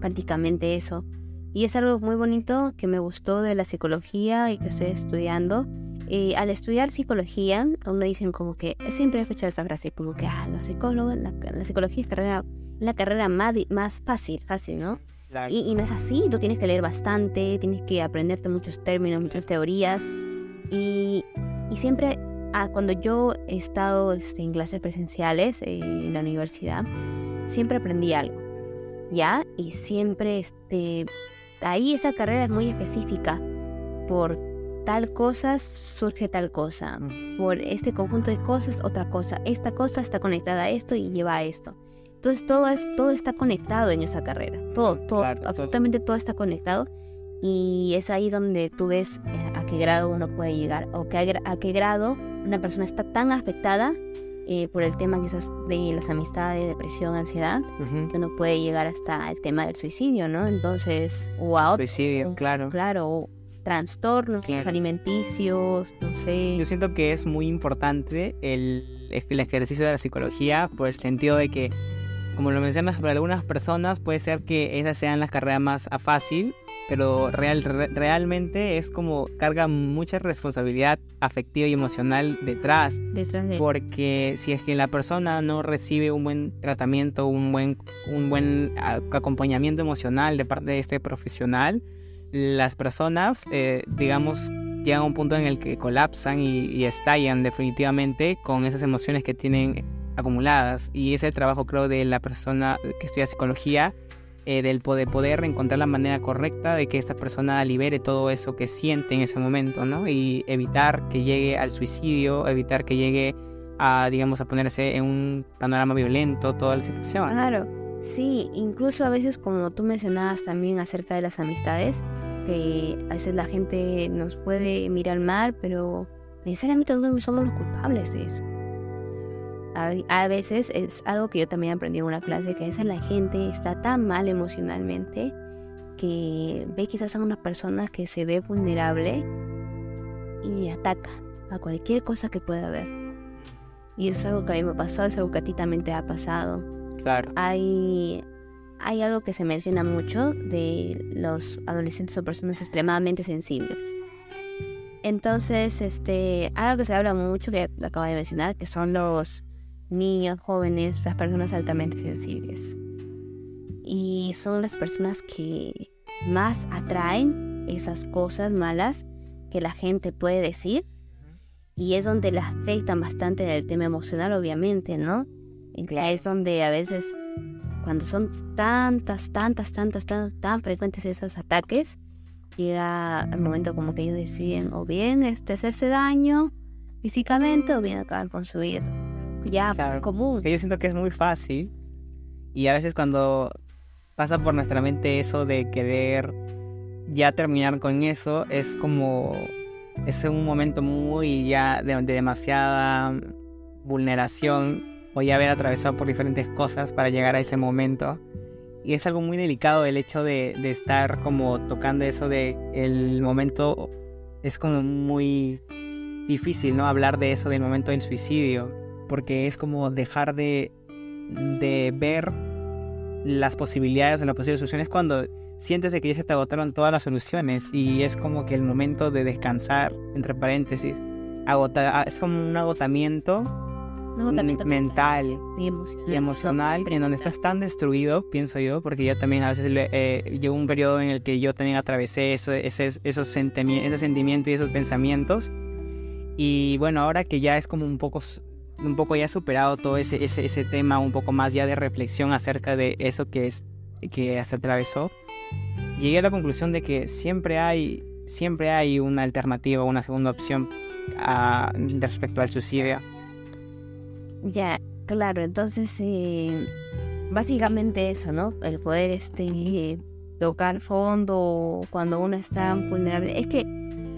prácticamente eso. Y es algo muy bonito que me gustó de la psicología y que estoy estudiando eh, al estudiar psicología, uno dicen como que, siempre he escuchado esta frase, como que, ah, los psicólogos, la, psicología es carrera, la carrera más, más fácil, fácil, ¿no? Y, no es así, tú tienes que leer bastante, tienes que aprenderte muchos términos, muchas teorías. Y, y siempre, ah, cuando yo he estado este, en clases presenciales eh, en la universidad, siempre aprendí algo, ¿ya? Y siempre, este, ahí esa carrera es muy específica por tal cosa surge tal cosa. Por este conjunto de cosas, otra cosa. Esta cosa está conectada a esto y lleva a esto. Entonces todo, es, todo está conectado en esa carrera. Todo, todo, absolutamente todo. está conectado. Y es ahí donde tú ves eh, a qué grado uno puede llegar. O que a, qué grado una persona está tan afectada eh, por el tema quizás de las amistades, depresión, ansiedad, que uno puede llegar hasta el tema del suicidio, ¿no? Entonces, o a otro. Suicidio, claro. Claro, trastornos alimenticios, no sé. Yo siento que es muy importante el, el ejercicio de la psicología por el sentido de que, como lo mencionas, para algunas personas puede ser que esas sean las carreras más fácil pero real, realmente es como carga mucha responsabilidad afectiva y emocional detrás. Detrás de Porque si es que la persona no recibe un buen tratamiento, un buen, un buen acompañamiento emocional de parte de este profesional, las personas, eh, digamos, llegan a un punto en el que colapsan y, estallan definitivamente con esas emociones que tienen acumuladas. Y ese trabajo creo de la persona que estudia psicología eh, del poder, poder encontrar la manera correcta de que esta persona libere todo eso que siente en ese momento, ¿no? Y evitar que llegue al suicidio, evitar que llegue a, digamos, a ponerse en un panorama violento, toda la situación. Claro, sí, incluso a veces como tú mencionabas también acerca de las amistades, que a veces la gente nos puede mirar mal, pero necesariamente nosotros somos los culpables de eso a, veces es algo que yo también aprendí en una clase, que a veces la gente está tan mal emocionalmente que ve quizás a una persona que se ve vulnerable y ataca a cualquier cosa que pueda haber. Y eso es algo que a mí me ha pasado, es algo que a ti también te ha pasado. Claro. Hay, hay algo que se menciona mucho de los adolescentes o personas extremadamente sensibles. Entonces, este, algo que se habla mucho, que acabo de mencionar, que son los niños, jóvenes, las personas altamente sensibles. Y son las personas que más atraen esas cosas malas que la gente puede decir. Y es donde les afectan bastante en el tema emocional, obviamente, ¿no? Es donde a veces, cuando son tantas, tantas, tantas, tan, tan frecuentes esos ataques, llega el momento como que ellos deciden o bien este, hacerse daño físicamente o bien acabar con su vida ya común. Que yo siento que es muy fácil y a veces cuando pasa por nuestra mente eso de querer ya terminar con eso, es como, es un momento muy ya de, demasiada vulneración ya haber atravesado por diferentes cosas para llegar a ese momento. Y es algo muy delicado el hecho de, de estar como tocando eso de el momento, es como muy difícil, ¿no? Hablar de eso del momento del suicidio porque es como dejar de, de ver las posibilidades de las posibles soluciones cuando sientes de que ya se te agotaron todas las soluciones y es como que el momento de descansar, entre paréntesis, agota, es como un agotamiento, mental, y emocional, en donde estás tan destruido, pienso yo, porque yo también a veces eh, llegó un periodo en el que yo también atravesé eso, esos, esos sentimientos y esos pensamientos. Y bueno, ahora que ya es como un poco un poco ya superado todo ese, ese, ese tema, un poco más ya de reflexión acerca de eso que, es, que se atravesó, llegué a la conclusión de que siempre hay, siempre hay una alternativa, una segunda opción a, respecto al suicidio. Ya, claro, entonces eh, básicamente eso, ¿no? El poder este tocar fondo cuando uno está vulnerable. Es que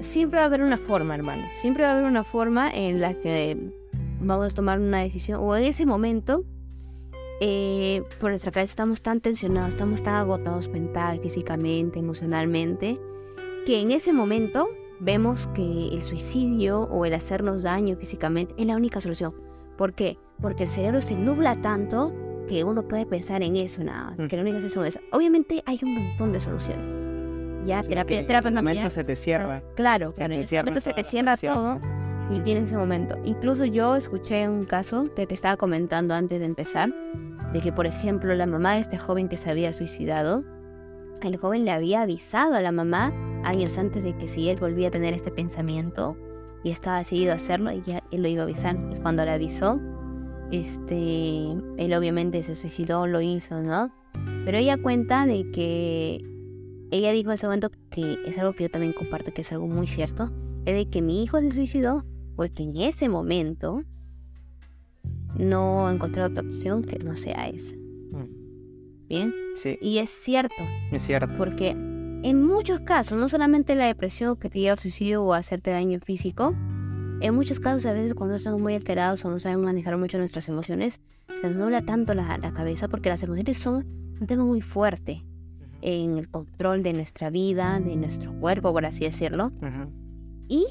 siempre va a haber una forma, hermano. Siempre va a haber una forma en la que vamos a tomar una decisión, o en ese momento, eh, por nuestra cabeza estamos tan tensionados, estamos tan agotados mental, físicamente, emocionalmente, que en ese momento vemos que el suicidio o el hacernos daño físicamente es la única solución. ¿Por qué? Porque el cerebro se nubla tanto que uno puede pensar en eso nada más, que la única solución es Obviamente hay un montón de soluciones. Ya, terapia, terapia, en momento se te cierra. Claro, claro. En ese momento se te cierra todo y tiene ese momento. Incluso yo escuché un caso que te estaba comentando antes de empezar, de que por ejemplo la mamá de este joven que se había suicidado, el joven le había avisado a la mamá años antes de que si él volvía a tener este pensamiento y estaba decidido a hacerlo, ya él lo iba a avisar. Y cuando le avisó, este, él obviamente se suicidó, lo hizo, ¿no? Pero ella cuenta de que ella dijo en ese momento que es algo que yo también comparto, que es algo muy cierto, es de que mi hijo se suicidó porque en ese momento no encontré otra opción que no sea esa. Mm. ¿Bien? Sí. Y es cierto. Es cierto. Porque en muchos casos, no solamente la depresión que te lleva al suicidio o a hacerte daño físico, en muchos casos a veces cuando estamos muy alterados o no sabemos manejar mucho nuestras emociones, se nos nubla tanto la, cabeza porque las emociones son un tema muy fuerte en el control de nuestra vida, de nuestro cuerpo, por así decirlo. Y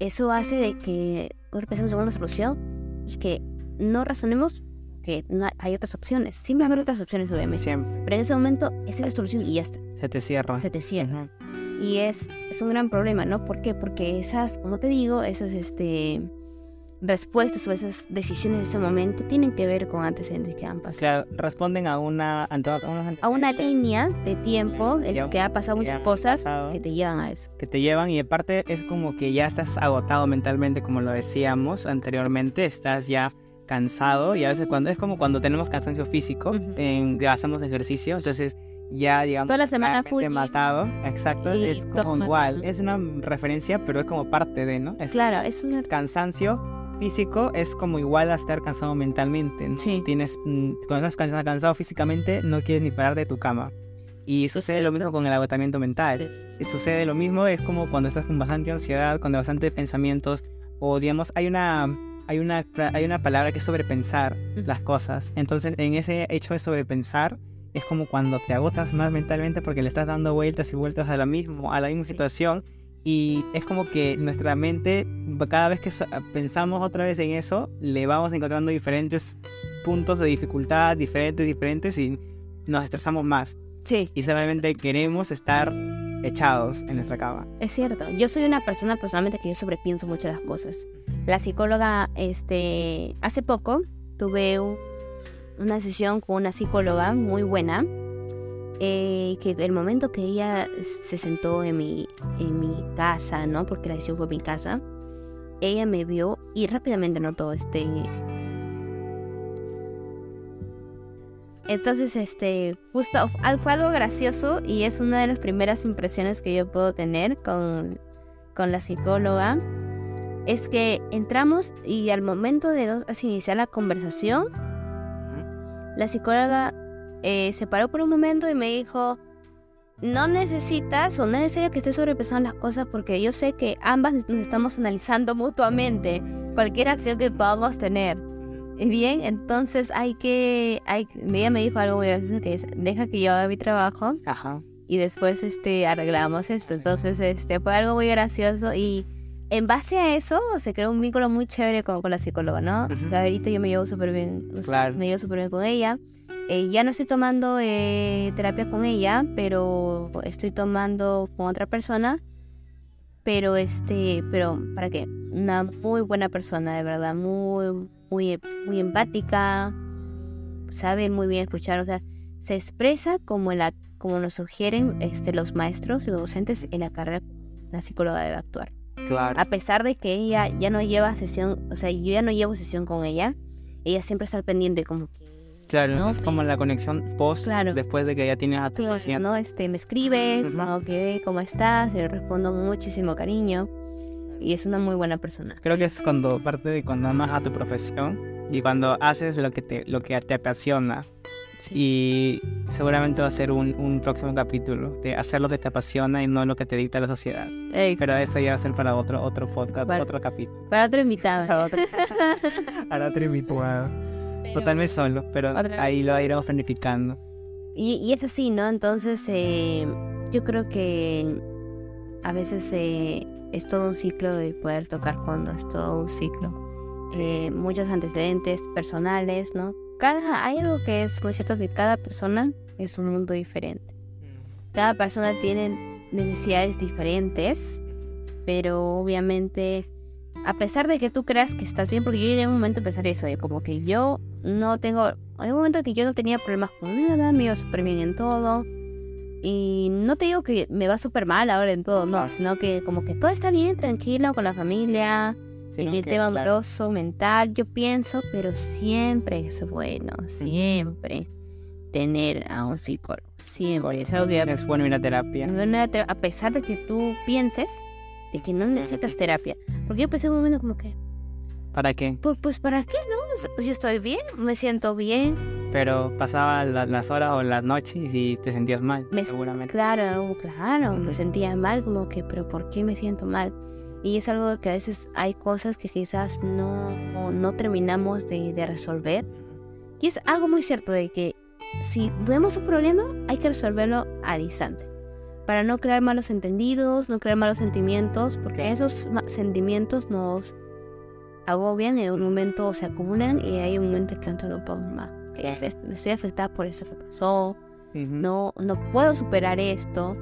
eso hace de que empecemos a una solución y que no razonemos que no hay, otras opciones. Siempre haber otras opciones, obviamente. Siempre. Pero en ese momento, esa es la solución y ya está. Se te cierra. Se te cierra. Ujú. Y es, es un gran problema, ¿no? ¿Por qué? Porque esas, como te digo, esas este, respuestas o esas decisiones de ese momento tienen que ver con antecedentes que han pasado. Claro, responden a una a una línea de tiempo en la que ha pasado muchas cosas pasado. que te llevan a eso. que te llevan y aparte es como que ya estás agotado mentalmente como lo decíamos anteriormente, estás ya cansado y a veces cuando es como cuando tenemos cansancio físico, Ujú. en, que hacemos ejercicio, entonces ya digamos Toda la semana full matado, exacto, es como igual, es una referencia pero es como parte de, ¿no? Es Claro, es una... cansancio físico es como igual a estar cansado mentalmente. ¿no? Sí. Tienes, mm, cuando estás cansa- cansado físicamente, no quieres ni parar de tu cama. Y sucede lo mismo con el agotamiento mental. Y Sucede lo mismo, es como cuando estás con bastante ansiedad, con bastantes pensamientos, o digamos, hay una, hay una, hay una palabra que es sobrepensar las cosas. Entonces, en ese hecho de sobrepensar, es como cuando te agotas más mentalmente porque le estás dando vueltas y vueltas a la, mismo, a la misma situación y es como que nuestra mente, cada vez que so- pensamos otra vez en eso, le vamos encontrando diferentes puntos de dificultad, diferentes, diferentes, y nos estresamos más. Sí, Y solamente queremos estar echados en nuestra cama. es cierto. Yo soy una persona personalmente que yo sobrepienso mucho las cosas. La psicóloga, este, hace poco tuve un- una sesión con una psicóloga muy buena. eh, que el momento que ella se sentó en mi, en mi casa, ¿no? Porque la sesión fue en mi casa, ella me vio y rápidamente notó este. Entonces, este, justo al- fue algo gracioso y es una de las primeras impresiones que yo puedo tener con, con la psicóloga. Es que entramos y al momento de iniciar la conversación, la psicóloga eh, se paró por un momento y me dijo, no necesitas o no es necesario que estés sobrepensando las cosas porque yo sé que ambas nos estamos analizando mutuamente cualquier acción que podamos tener. Bien, entonces hay que, hay, ella me dijo algo muy gracioso que es, deja que yo haga mi trabajo Ajá. y después este arreglamos esto. Entonces este fue algo muy gracioso y en base a eso se creó un vínculo muy chévere con, con la psicóloga, ¿no? Que ahorita yo me llevo súper bien, Claro. me llevo súper bien con ella. Eh, ya no estoy tomando eh, terapia con ella, pero estoy tomando con otra persona. Pero este, pero ¿para qué? Una muy buena persona, de verdad, muy, muy, muy empática, sabe muy bien escuchar, o sea, se expresa como la, como nos sugieren este, los maestros, los docentes en la carrera, la psicóloga debe actuar. Claro. A pesar de que ella ya no lleva sesión, o sea, yo ya no llevo sesión con ella, ella siempre está al pendiente como que Claro, ¿no? es como la conexión post Claro. después de que ya tienes a tu. ¿no? Este, me escribe, Ujú. como que, ¿cómo estás? Le respondo con muchísimo cariño. Y es una muy buena persona. Creo que es cuando parte de cuando amas a tu profesión y cuando haces lo que te, lo que te apasiona. Y seguramente va a ser un, un próximo capítulo de hacer lo que te apasiona y no lo que te dicta la sociedad. Ey, Pero eso ya va a ser para otro, otro podcast, Para- otro capítulo. para otro invitado. Para otro, para otro invitado. Pero- Totalmente solo, pero ahí lo iremos planificando. Y, y es así, ¿no? Entonces, eh, yo creo que a veces eh, es todo un ciclo de poder tocar fondo, es todo un ciclo. Eh, muchos antecedentes personales, ¿no? Cada, hay algo que es muy cierto que cada persona es un mundo diferente. Cada persona tiene necesidades diferentes, pero obviamente, a pesar de que tú creas que estás bien, porque yo llegué a un momento a pensar eso, de como que yo no tengo, hay un momento que yo no tenía problemas con nada, me iba súper bien en todo, y no te digo que me va súper mal ahora en todo, no, sino que como que todo está bien, tranquilo, con la familia, en el que, tema claro, amoroso, mental, yo pienso, pero siempre es bueno, siempre tener a un psicólogo, siempre, es algo que Es bueno ir a terapia. una a pesar de que tú pienses de que no necesitas terapia. Porque yo pensé en un momento como que, ¿Para qué? pues, pues ¿para qué no? Pues yo estoy bien, me siento bien. Pero pasaban la- las horas o las noches y te sentías mal, Me- seguramente. Claro, claro, me Ujú. sentía mal, como que, pero ¿por qué me siento mal? Y es algo que a veces hay cosas que quizás no, no, no terminamos de, de resolver. Y es algo muy cierto de que si tenemos un problema, hay que resolverlo al instante. Para no crear malos entendidos, no crear malos sentimientos, porque esos sentimientos nos, agobian, en un momento se acumulan y hay un momento que no puedo más. Estoy afectada por eso que pasó, no, no puedo superar esto.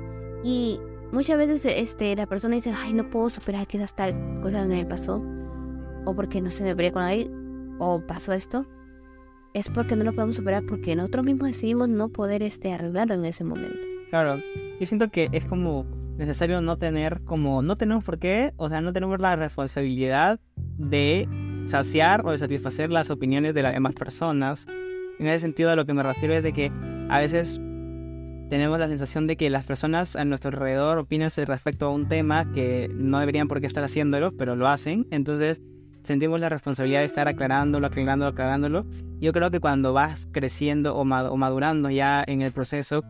Y muchas veces este, la persona dice, ay, no puedo superar que esa tal cosa que me pasó, o porque no se me peleé con alguien, o pasó esto. Es porque no lo podemos superar porque nosotros mismos decidimos no poder este, arreglarlo en ese momento. Claro, yo siento que es como necesario no tener como, no tenemos por qué, o sea, no tenemos la responsabilidad de saciar o de satisfacer las opiniones de las demás personas. En ese sentido, a lo que me refiero es de que a veces tenemos la sensación de que las personas a nuestro alrededor opinan respecto a un tema que no deberían por qué estar haciéndolo, pero lo hacen. Entonces sentimos la responsabilidad de estar aclarándolo, aclarándolo, aclarándolo. Yo creo que cuando vas creciendo o madurando ya en el proceso,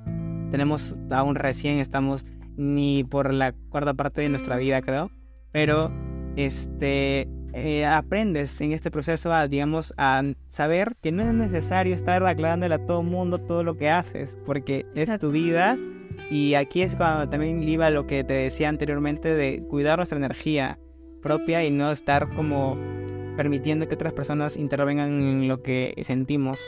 tenemos aún recién, estamos ni por la cuarta parte de nuestra vida, creo. Pero este eh, aprendes en este proceso a, digamos, a saber que no es necesario estar aclarándole a todo el mundo todo lo que haces, porque es tu vida. Y aquí es cuando también iba lo que te decía anteriormente de cuidar nuestra energía propia y no estar como permitiendo que otras personas intervengan en lo que sentimos.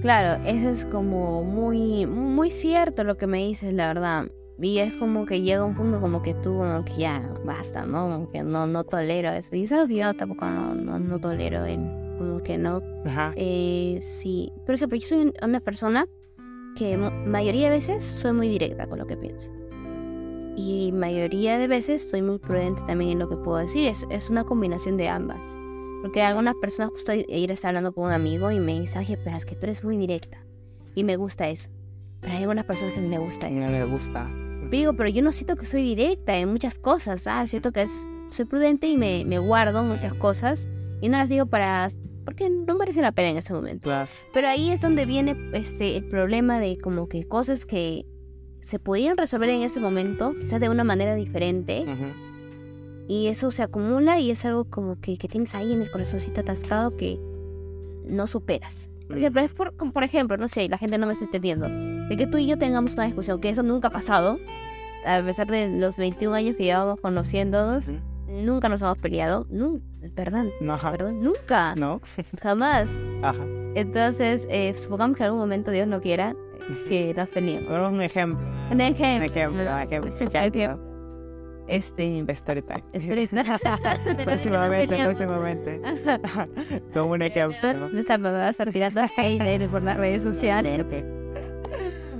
Claro, eso es como muy, muy cierto lo que me dices, la verdad. Y es como que llega un punto como que tú, como que ya, basta, ¿no? Como que no, no tolero eso. Y es algo que yo tampoco no, no, tolero, en, como que no. Ajá. Eh, sí, por ejemplo, yo soy una persona que mayoría de veces soy muy directa con lo que pienso. Y mayoría de veces soy muy prudente también en lo que puedo decir. Es, es una combinación de ambas. Porque algunas personas, justo ayer estaba hablando con un amigo y me dice, oye, pero es que tú eres muy directa. Y me gusta eso. Pero hay algunas personas que no me gusta eso. No me gusta. Digo, pero yo no siento que soy directa en muchas cosas, ¿sabes? Siento que es, soy prudente y me, me guardo muchas cosas. Y no las digo para... Porque no merece la pena en ese momento. Pero ahí es donde viene este, el problema de como que cosas que se podían resolver en ese momento, quizás de una manera diferente. Y eso se acumula y es algo como que, que, tienes ahí en el corazoncito atascado que no superas. Por ejemplo, es por, por ejemplo, no sé, la gente no me está entendiendo. De que tú y yo tengamos una discusión, que eso nunca ha pasado, a pesar de los 21 años que llevamos conociéndonos, nunca nos hemos peleado. Nunca, perdón, perdón, nunca. No. Jamás. Ajá. Entonces, eh, supongamos que en algún momento Dios no quiera que nos peleemos. un ejemplo. Un ejemplo. Un ejemplo, un ejemplo. Este. Story time. Story time. próximamente, próximamente. Como un ejemplo. Nuestra mamá va a estar tirando hate por las redes sociales.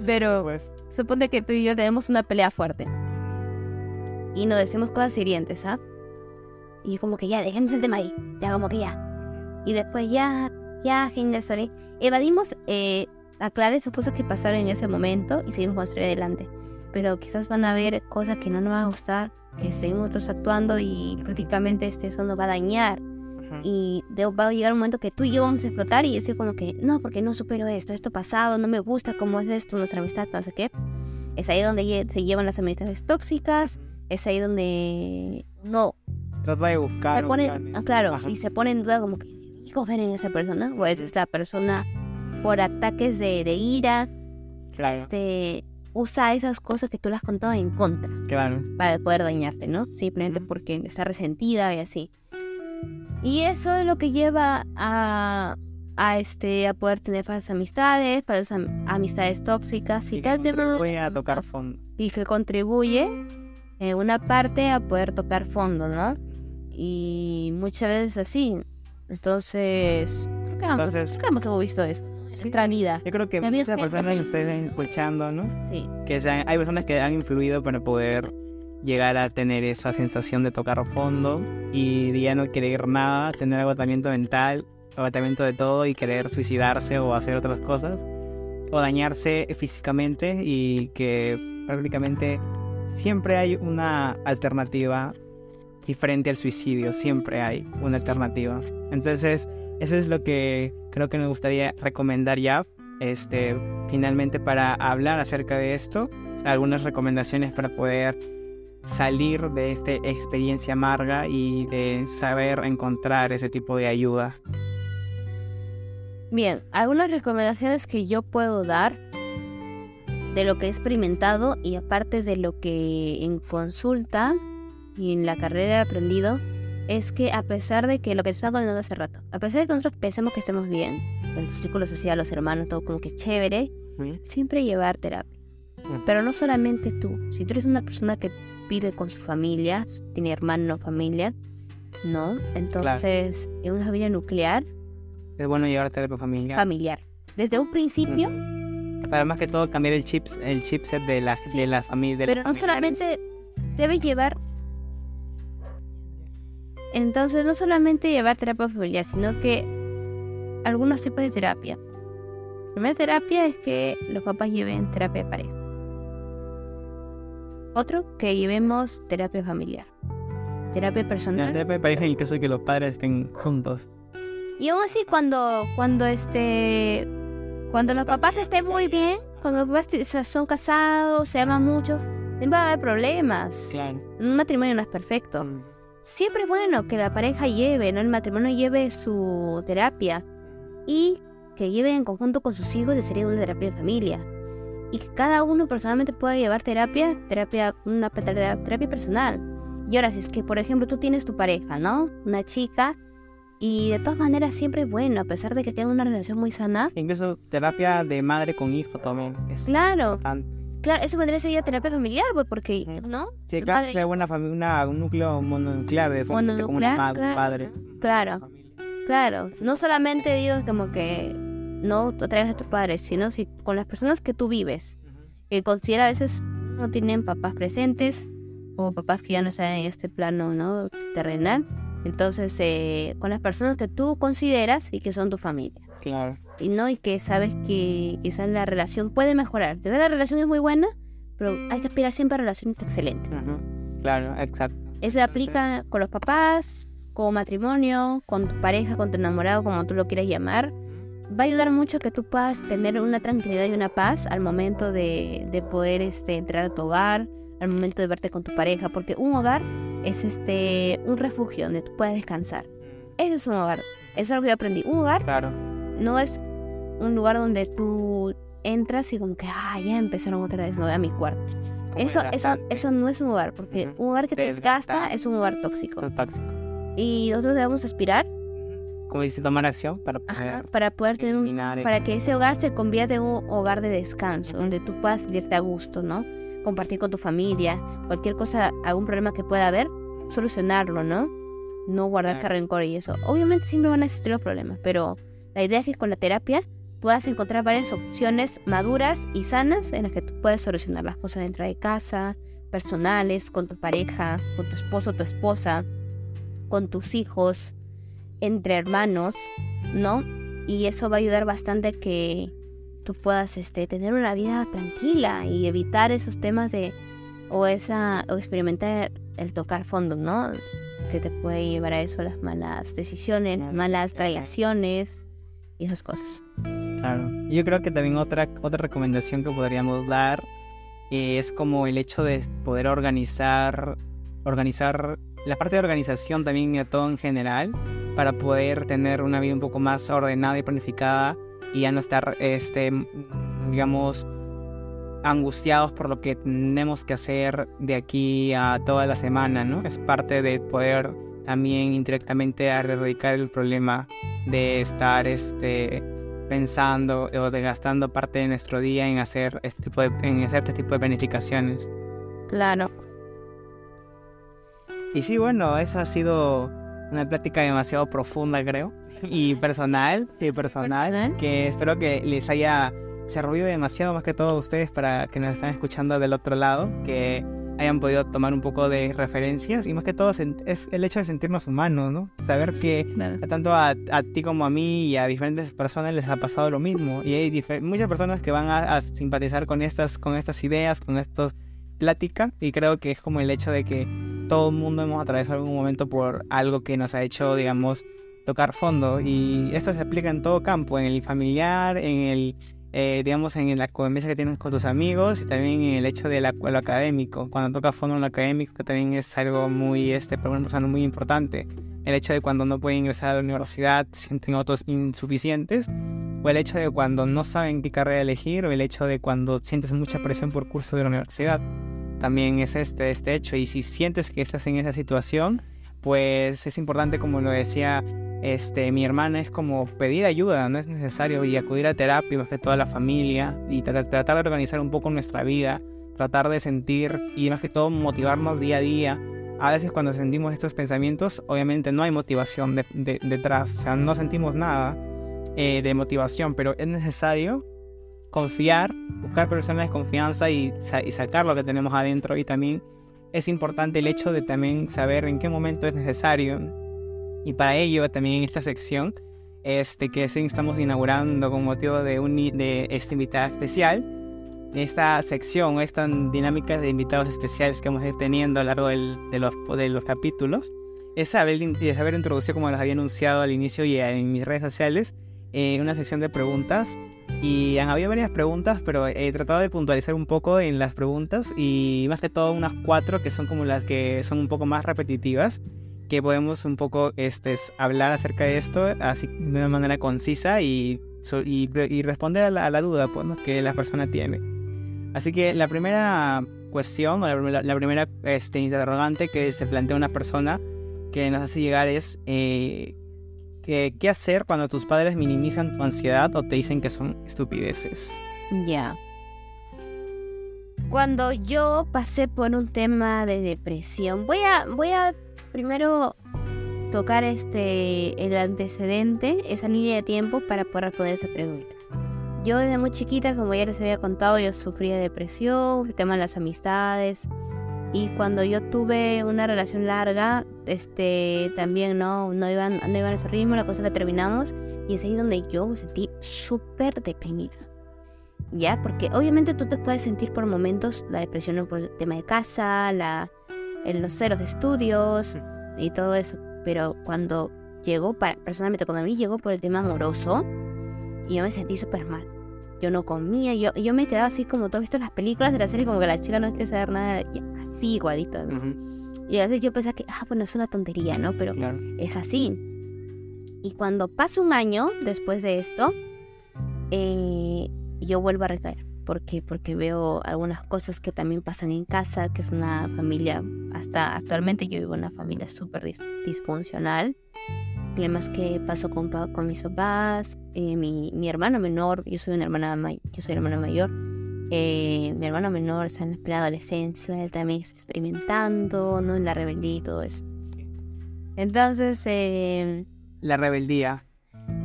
Pero pues. supone que tú y yo tenemos una pelea fuerte. Y nos decimos cosas hirientes, ¿ah? Y como que ya, dejemos el tema ahí. Ya, como que ya. Y después ya, ya, sorry. Evadimos, eh, aclarar esas cosas que pasaron en ese momento y seguimos construir adelante pero quizás van a haber cosas que no nos van a gustar, que seguimos nosotros actuando y prácticamente este, eso nos va a dañar. Y va a llegar un momento que tú y yo vamos a explotar y decir como que, no, porque no supero esto, esto pasado, no me gusta cómo es esto, nuestra amistad, no sé qué. Es ahí donde se llevan las amistades tóxicas, es ahí donde no... Trata de buscar. ah, claro, y se pone en duda como que, ¿cómo ven en esa persona? O es esta persona por ataques de, de ira. Claro. Este, usa esas cosas que tú le has contado en contra. Claro. Para poder dañarte, ¿no? Simplemente porque está resentida y así. Y eso es lo que lleva a, a, este, a poder tener falsas amistades, falsas amistades tóxicas y, y que contribuye a tocar fondo. Y que contribuye en una parte a poder tocar fondo, ¿no? Y muchas veces así. Entonces, ¿qué Entonces, hemos visto eso? Nuestra vida. Yo creo que muchas personas estén escuchando, ¿no? Sí. Que sean, hay personas que han influido para poder llegar a tener esa sensación de tocar fondo y ya no querer nada, tener agotamiento mental, agotamiento de todo y querer suicidarse o hacer otras cosas o dañarse físicamente y que prácticamente siempre hay una alternativa diferente al suicidio, siempre hay una alternativa. Entonces, eso es lo que creo que me gustaría recomendar ya, este, finalmente para hablar acerca de esto, algunas recomendaciones para poder salir de esta experiencia amarga y de saber encontrar ese tipo de ayuda. Bien, algunas recomendaciones que yo puedo dar de lo que he experimentado y aparte de lo que en consulta y en la carrera he aprendido es que a pesar de que lo que estaba hablando hace rato, a pesar de que nosotros pensemos que estemos bien, el círculo social, los hermanos, todo como que chévere, siempre llevar terapia. Pero no solamente tú, si tú eres una persona que vive con su familia, tiene hermano, familia, ¿no? Entonces, en una familia nuclear. Es bueno llevar terapia familiar. Familiar. Desde un principio. Para más que todo cambiar el chips, el chipset de la, de la familia. Pero no solamente debe llevar entonces, no solamente llevar terapia familiar, sino que algunos tipos de terapia. La primera terapia es que los papás lleven terapia de pareja. Otro, que llevemos terapia familiar. Terapia personal. terapia de pareja en el caso de que los padres estén juntos. Y aún así, cuando, cuando, este, cuando los papás estén muy bien, cuando los papás son casados, se aman mucho, siempre va a haber problemas. Claro. Un matrimonio no es perfecto. Mm siempre es bueno que la pareja lleve, ¿no? El matrimonio lleve su terapia y que lleve en conjunto con sus hijos de sería una terapia de familia. Y que cada uno personalmente pueda llevar terapia, terapia, una terapia personal. Y ahora, si es que, por ejemplo, tú tienes tu pareja, ¿no? Una chica, y de todas maneras siempre es bueno, a pesar de que tengan una relación muy sana. Incluso terapia de madre con hijo también. Es claro. Claro, eso podría ser ya terapia familiar, pues, porque, ¿no? Sí, claro, sería buena familia, un núcleo mononuclear de familia, como una madre, claro, padre. Claro, claro. No solamente digo como que no traigas a tus padres, sino si con las personas que tú vives, que considera a veces no tienen papás presentes o papás que ya no están en este plano, ¿no? Terrenal. Entonces, eh, con las personas que tú consideras y que son tu familia. Claro y no y que sabes que quizás la relación puede mejorar. Quizás la relación es muy buena, pero hay que aspirar siempre a relaciones excelentes. Claro, exacto. Eso aplica con los papás, con matrimonio, con tu pareja, con tu enamorado, como tú lo quieras llamar. Va a ayudar mucho que tú puedas tener una tranquilidad y una paz al momento de, de poder este, entrar a tu hogar, al momento de verte con tu pareja, porque un hogar es este un refugio donde tú puedes descansar. Ese es un hogar. Eso es algo que yo aprendí. Un hogar claro no es un lugar donde tú entras y como que, ah, ya empezaron otra vez, me voy a mi cuarto. Eso, eso, eso no es un hogar, porque un hogar que te desgasta es un hogar tóxico. tóxico. Y nosotros debemos aspirar. Como dice, tomar acción para poder, para poder tener un, para que ese hogar se convierta en un hogar de descanso, donde tú puedas sentirte a gusto, ¿no? Compartir con tu familia, cualquier cosa, algún problema que pueda haber, solucionarlo, ¿no? No guardarse rencor y eso. Obviamente siempre van a existir los problemas, pero la idea es que con la terapia puedas encontrar varias opciones maduras y sanas en las que tú puedes solucionar las cosas dentro de casa, personales, con tu pareja, con tu esposo tu esposa, con tus hijos, entre hermanos, ¿no? Y eso va a ayudar bastante a que tú puedas este, tener una vida tranquila y evitar esos temas de o esa o experimentar el tocar fondo, ¿no? Que te puede llevar a eso las malas decisiones, malas relaciones, esas cosas. Claro. Yo creo que también otra, otra recomendación que podríamos dar es como el hecho de poder organizar, organizar la parte de organización también de todo en general para poder tener una vida un poco más ordenada y planificada y ya no estar, este, digamos, angustiados por lo que tenemos que hacer de aquí a toda la semana, ¿no? Es parte de poder también indirectamente erradicar el problema de estar este, pensando o desgastando parte de nuestro día en hacer este tipo de, en hacer este tipo de planificaciones. Claro. Y sí, bueno, esa ha sido una plática demasiado profunda, creo, y personal, y personal, que espero que les haya servido demasiado más que todo a ustedes para que nos están escuchando del otro lado, que hayan podido tomar un poco de referencias y más que todo es el hecho de sentirnos humanos, ¿no? Saber que tanto a, ti como a mí y a diferentes personas les ha pasado lo mismo y hay muchas personas que van a, simpatizar con estas, con estas ideas, con estas pláticas y creo que es como el hecho de que todo el mundo hemos atravesado algún momento por algo que nos ha hecho, digamos, tocar fondo y esto se aplica en todo campo, en el familiar, en el eh, digamos, en la convivencia que tienes con tus amigos y también en el hecho de la, lo académico. Cuando toca fondo en lo académico, que también es algo muy, este, para una persona muy importante. El hecho de cuando no pueden ingresar a la universidad, sienten otros insuficientes. O el hecho de cuando no saben qué carrera elegir, o el hecho de cuando sientes mucha presión por curso de la universidad. También es este, este hecho. Y si sientes que estás en esa situación, pues es importante, como lo decía este, mi hermana, es como pedir ayuda, no es necesario, y acudir a terapia, más que toda la familia, y tratar de organizar un poco nuestra vida, tratar de sentir y más que todo motivarnos día a día. A veces cuando sentimos estos pensamientos, obviamente no hay motivación detrás, o sea, no sentimos nada eh, de motivación, pero es necesario confiar, buscar personas de confianza y, y sacar lo que tenemos adentro y también es importante el hecho de también saber en qué momento es necesario. Y para ello también en esta sección este, que estamos inaugurando con motivo de, un, de esta invitada especial, esta sección, esta dinámica de invitados especiales que vamos a ir teniendo a lo largo de, los, capítulos, es saber, es haber introducido, como les había anunciado al inicio y en mis redes sociales, eh, una sección de preguntas y han habido varias preguntas, pero he tratado de puntualizar un poco en las preguntas y más que todo unas cuatro que son como las que son un poco más repetitivas, que podemos un poco este, hablar acerca de esto así de una manera concisa y, y, responder a la, duda pues, que la persona tiene. Así que la primera cuestión o la, primera este, interrogante que se plantea una persona que nos hace llegar es eh, ¿Qué, hacer cuando tus padres minimizan tu ansiedad o te dicen que son estupideces? Ya. Cuando yo pasé por un tema de depresión, voy a, voy a primero tocar este el antecedente, esa línea de tiempo para poder responder esa pregunta. Yo desde muy chiquita, como ya les había contado, yo sufría depresión, el tema de las amistades, y cuando yo tuve una relación larga, este, también no, no, iban, no iban a ese ritmo, la cosa que terminamos. Y es ahí donde yo me sentí súper deprimida. ¿Ya? Porque obviamente tú te puedes sentir por momentos la depresión por el tema de casa, la, en los ceros de estudios y todo eso. Pero cuando llegó, para, personalmente cuando a mí llegó por el tema amoroso, yo me sentí súper mal yo no comía, yo, yo me quedaba así como tú has visto las películas de la serie, como que la chica no quiere saber nada, así igualito. Y a veces yo pensaba que, ah, bueno, es una tontería, ¿no? Pero es así. Y cuando pasa un año después de esto, eh, yo vuelvo a recaer. ¿Por qué? Porque veo algunas cosas que también pasan en casa, que es una familia, hasta actualmente yo vivo en una familia súper disfuncional problemas que pasó con, con mis papás, eh, mi, mi, hermano menor, yo soy una hermana, yo soy hermana mayor, eh, mi hermano menor está en la adolescencia, él también está experimentando, ¿no? En la rebeldía y todo eso. Entonces... Eh, la rebeldía.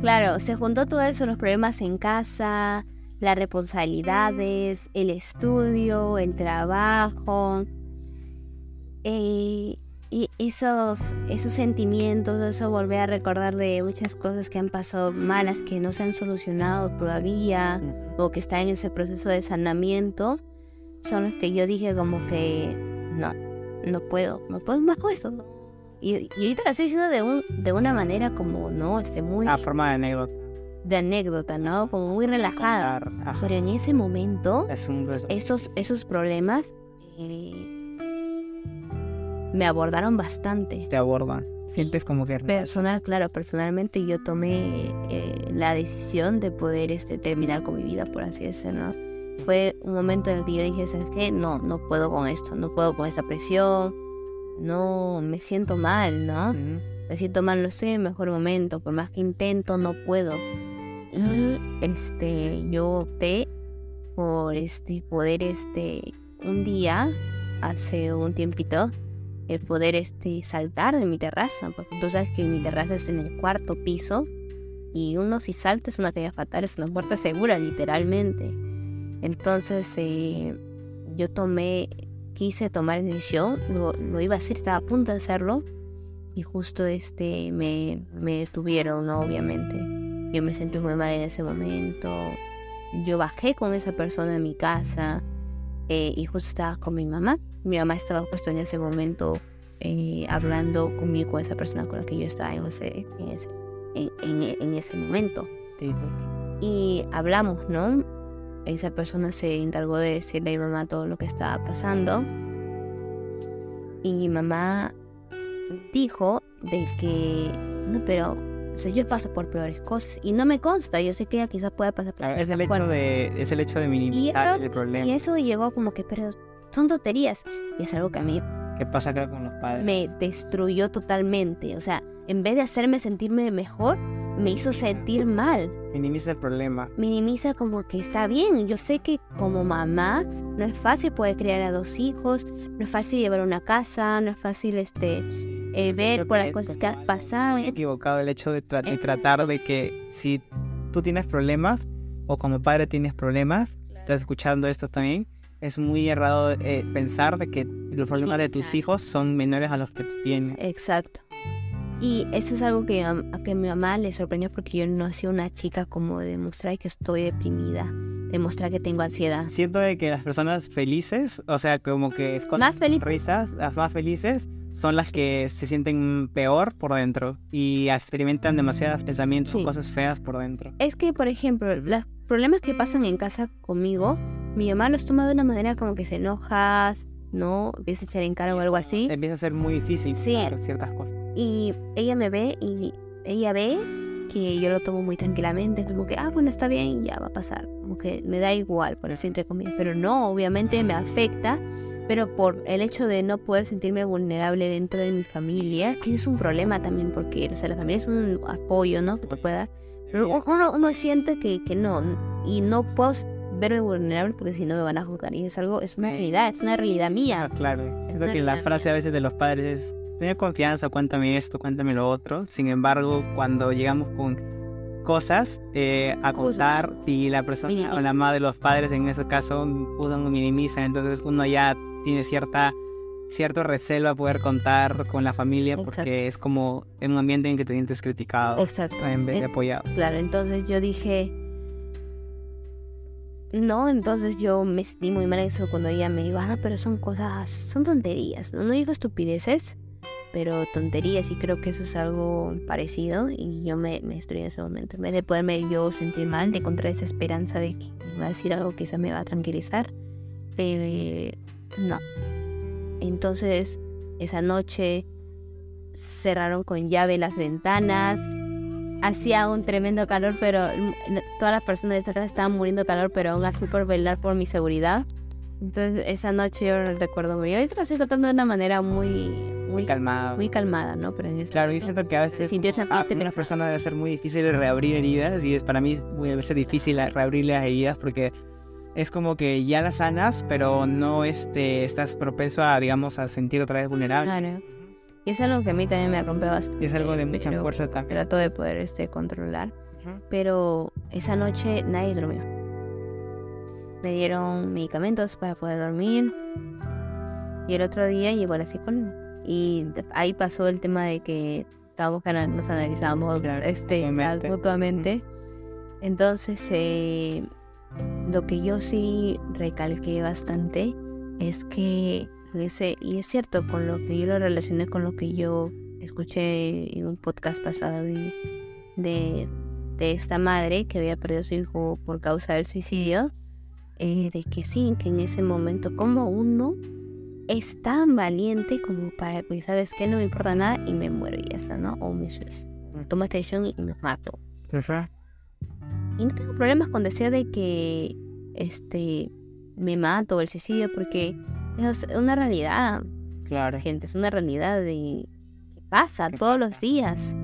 Claro, se juntó todo eso, los problemas en casa, las responsabilidades, el estudio, el trabajo. Eh, y esos, esos sentimientos, eso volver a recordar de muchas cosas que han pasado malas, que no se han solucionado todavía o que están en ese proceso de sanamiento, son los que yo dije como que no, no puedo, no puedo más con esto. Y, ahorita lo estoy diciendo de, un, de una manera como, ¿no? Este, muy... A forma de anécdota. De anécdota, ¿no? Como muy relajada. Pero en ese momento, esos, esos problemas... Eh, me abordaron bastante. Te abordan. Sientes como que... Personal, claro, personalmente yo tomé eh, la decisión de poder este, terminar con mi vida, por así decirlo. Fue un momento en el que yo dije, ¿sabes qué? No, no puedo con esto, no puedo con esa presión, no, me siento mal, ¿no? Me siento mal, no estoy en el mejor momento, por más que intento, no puedo. Y este, yo opté por este, poder este, un día, hace un tiempito, el poder este, saltar de mi terraza, porque tú sabes que mi terraza es en el cuarto piso y uno si salta es una caída fatal, es una muerte segura literalmente. Entonces eh, yo tomé, quise tomar decisión, lo, lo, iba a hacer, estaba a punto de hacerlo y justo este me, me detuvieron, ¿no? obviamente. Yo me sentí muy mal en ese momento. Yo bajé con esa persona en mi casa eh, y justo estaba con mi mamá mi mamá estaba justo en ese momento eh, hablando conmigo, con esa persona con la que yo estaba en ese, en ese, momento. Y hablamos, ¿no? Esa persona se encargó de decirle a mi mamá todo lo que estaba pasando. Y mi mamá dijo de que, no, pero yo paso por peores cosas y no me consta, yo sé que ella quizás pueda pasar por claro, es el hecho de es el hecho de minimizar el problema. Y eso llegó como que, pero son tonterías. Y es algo que a mí, que pasa con los padres. me destruyó totalmente. O sea, en vez de hacerme sentirme mejor, me hizo sentir mal. Minimiza el problema. Minimiza como que está bien. Yo sé que como mamá no es fácil poder criar a dos hijos, no es fácil llevar una casa, no es fácil este eh, ver por las cosas que has pasado. equivocado el hecho de, tra- de Exacto. tratar de que si tú tienes problemas o como padre tienes problemas, estás escuchando esto también, es muy errado eh, pensar de que los problemas de tus hijos son menores a los que tú tienes. Exacto. Y eso es algo que, a que mi mamá le sorprendió porque yo no soy una chica como de mostrar que estoy deprimida, demostrar que tengo ansiedad. Siento de que las personas felices, o sea, como que es con Más felices. risas, las más felices son las que se sienten peor por dentro y experimentan demasiados pensamientos o Sí. cosas feas por dentro. Es que, por ejemplo, los problemas que pasan en casa conmigo, mi mamá los toma de una manera como que se enoja, ¿no? Empieza a echar en cara o algo así. Empieza a ser muy difícil Sí. ciertas cosas. Y ella me ve y ella ve que yo lo tomo muy tranquilamente, como que, ah, bueno, está bien, ya va a pasar. Como que me da igual, por así entre comillas. Pero no, obviamente me afecta, pero por el hecho de no poder sentirme vulnerable dentro de mi familia, que es un problema también, porque, o sea, la familia es un apoyo, ¿no? Que te puede dar. Pero uno, uno siente que, que no, y no puedo verme vulnerable porque si no me van a juzgar. Y es algo, es una realidad, es una realidad mía. claro. Siento una que la frase a veces de los padres es, ten confianza, cuéntame esto, cuéntame lo otro. Sin embargo, cuando llegamos con cosas eh, a contar y la persona o Minimiza. la madre de los padres en ese caso usan o minimizan, entonces uno ya tiene cierta cierto recelo a poder contar con la familia porque Exacto. es como en un ambiente en que te sientes criticado Exacto. en vez de apoyado. Claro, entonces yo dije, no, entonces yo me sentí muy mal eso cuando ella me dijo, ah, pero son cosas, son tonterías, no, no digo estupideces, pero tonterías y creo que eso es algo parecido y yo me, me destruí en ese momento, en vez de poderme yo sentir mal, de encontrar esa esperanza de que me va a decir algo que quizá me va a tranquilizar, eh, no. Entonces, esa noche cerraron con llave las ventanas, hacía un tremendo calor, pero mm, todas las personas de esa casa estaban muriendo de calor, pero aún así por velar por mi seguridad. Entonces esa noche yo recuerdo muy bien. Yo lo estoy contando de una manera muy, muy, Calmado. muy calmada, ¿no? Pero en Claro, y momento siento que a veces sintió ese a ambiente una pesado. persona debe ser muy difícil de reabrir heridas y es para mí muy a veces difícil reabrir las heridas porque es como que ya las sanas, pero no este, estás propenso a, digamos, a sentir otra vez vulnerable. Claro. Y es algo que a mí también me rompe bastante. Y es algo de mucha fuerza también. Trato de poder este, controlar. Ujú. Pero esa noche nadie durmió. Me dieron medicamentos para poder dormir. Y el otro día llegó la psicóloga. Y ahí pasó el tema de que estábamos nos analizamos Claro, este, mutuamente. mutuamente. Entonces, eh, lo que yo sí recalqué bastante es que, ese, y es cierto, con lo que yo lo relacioné con lo que yo escuché en un podcast pasado de, de, de esta madre que había perdido a su hijo por causa del suicidio, eh, de que sí, que en ese momento como uno es tan valiente como para pues sabes que no me importa nada y me muero y ya está, ¿no? O me suicido. Tomo esta decisión y me mato. Y no tengo problemas con decir de que este me mato o el suicidio porque es una realidad, Claro. gente, es una realidad de que pasa todos pasa. los días.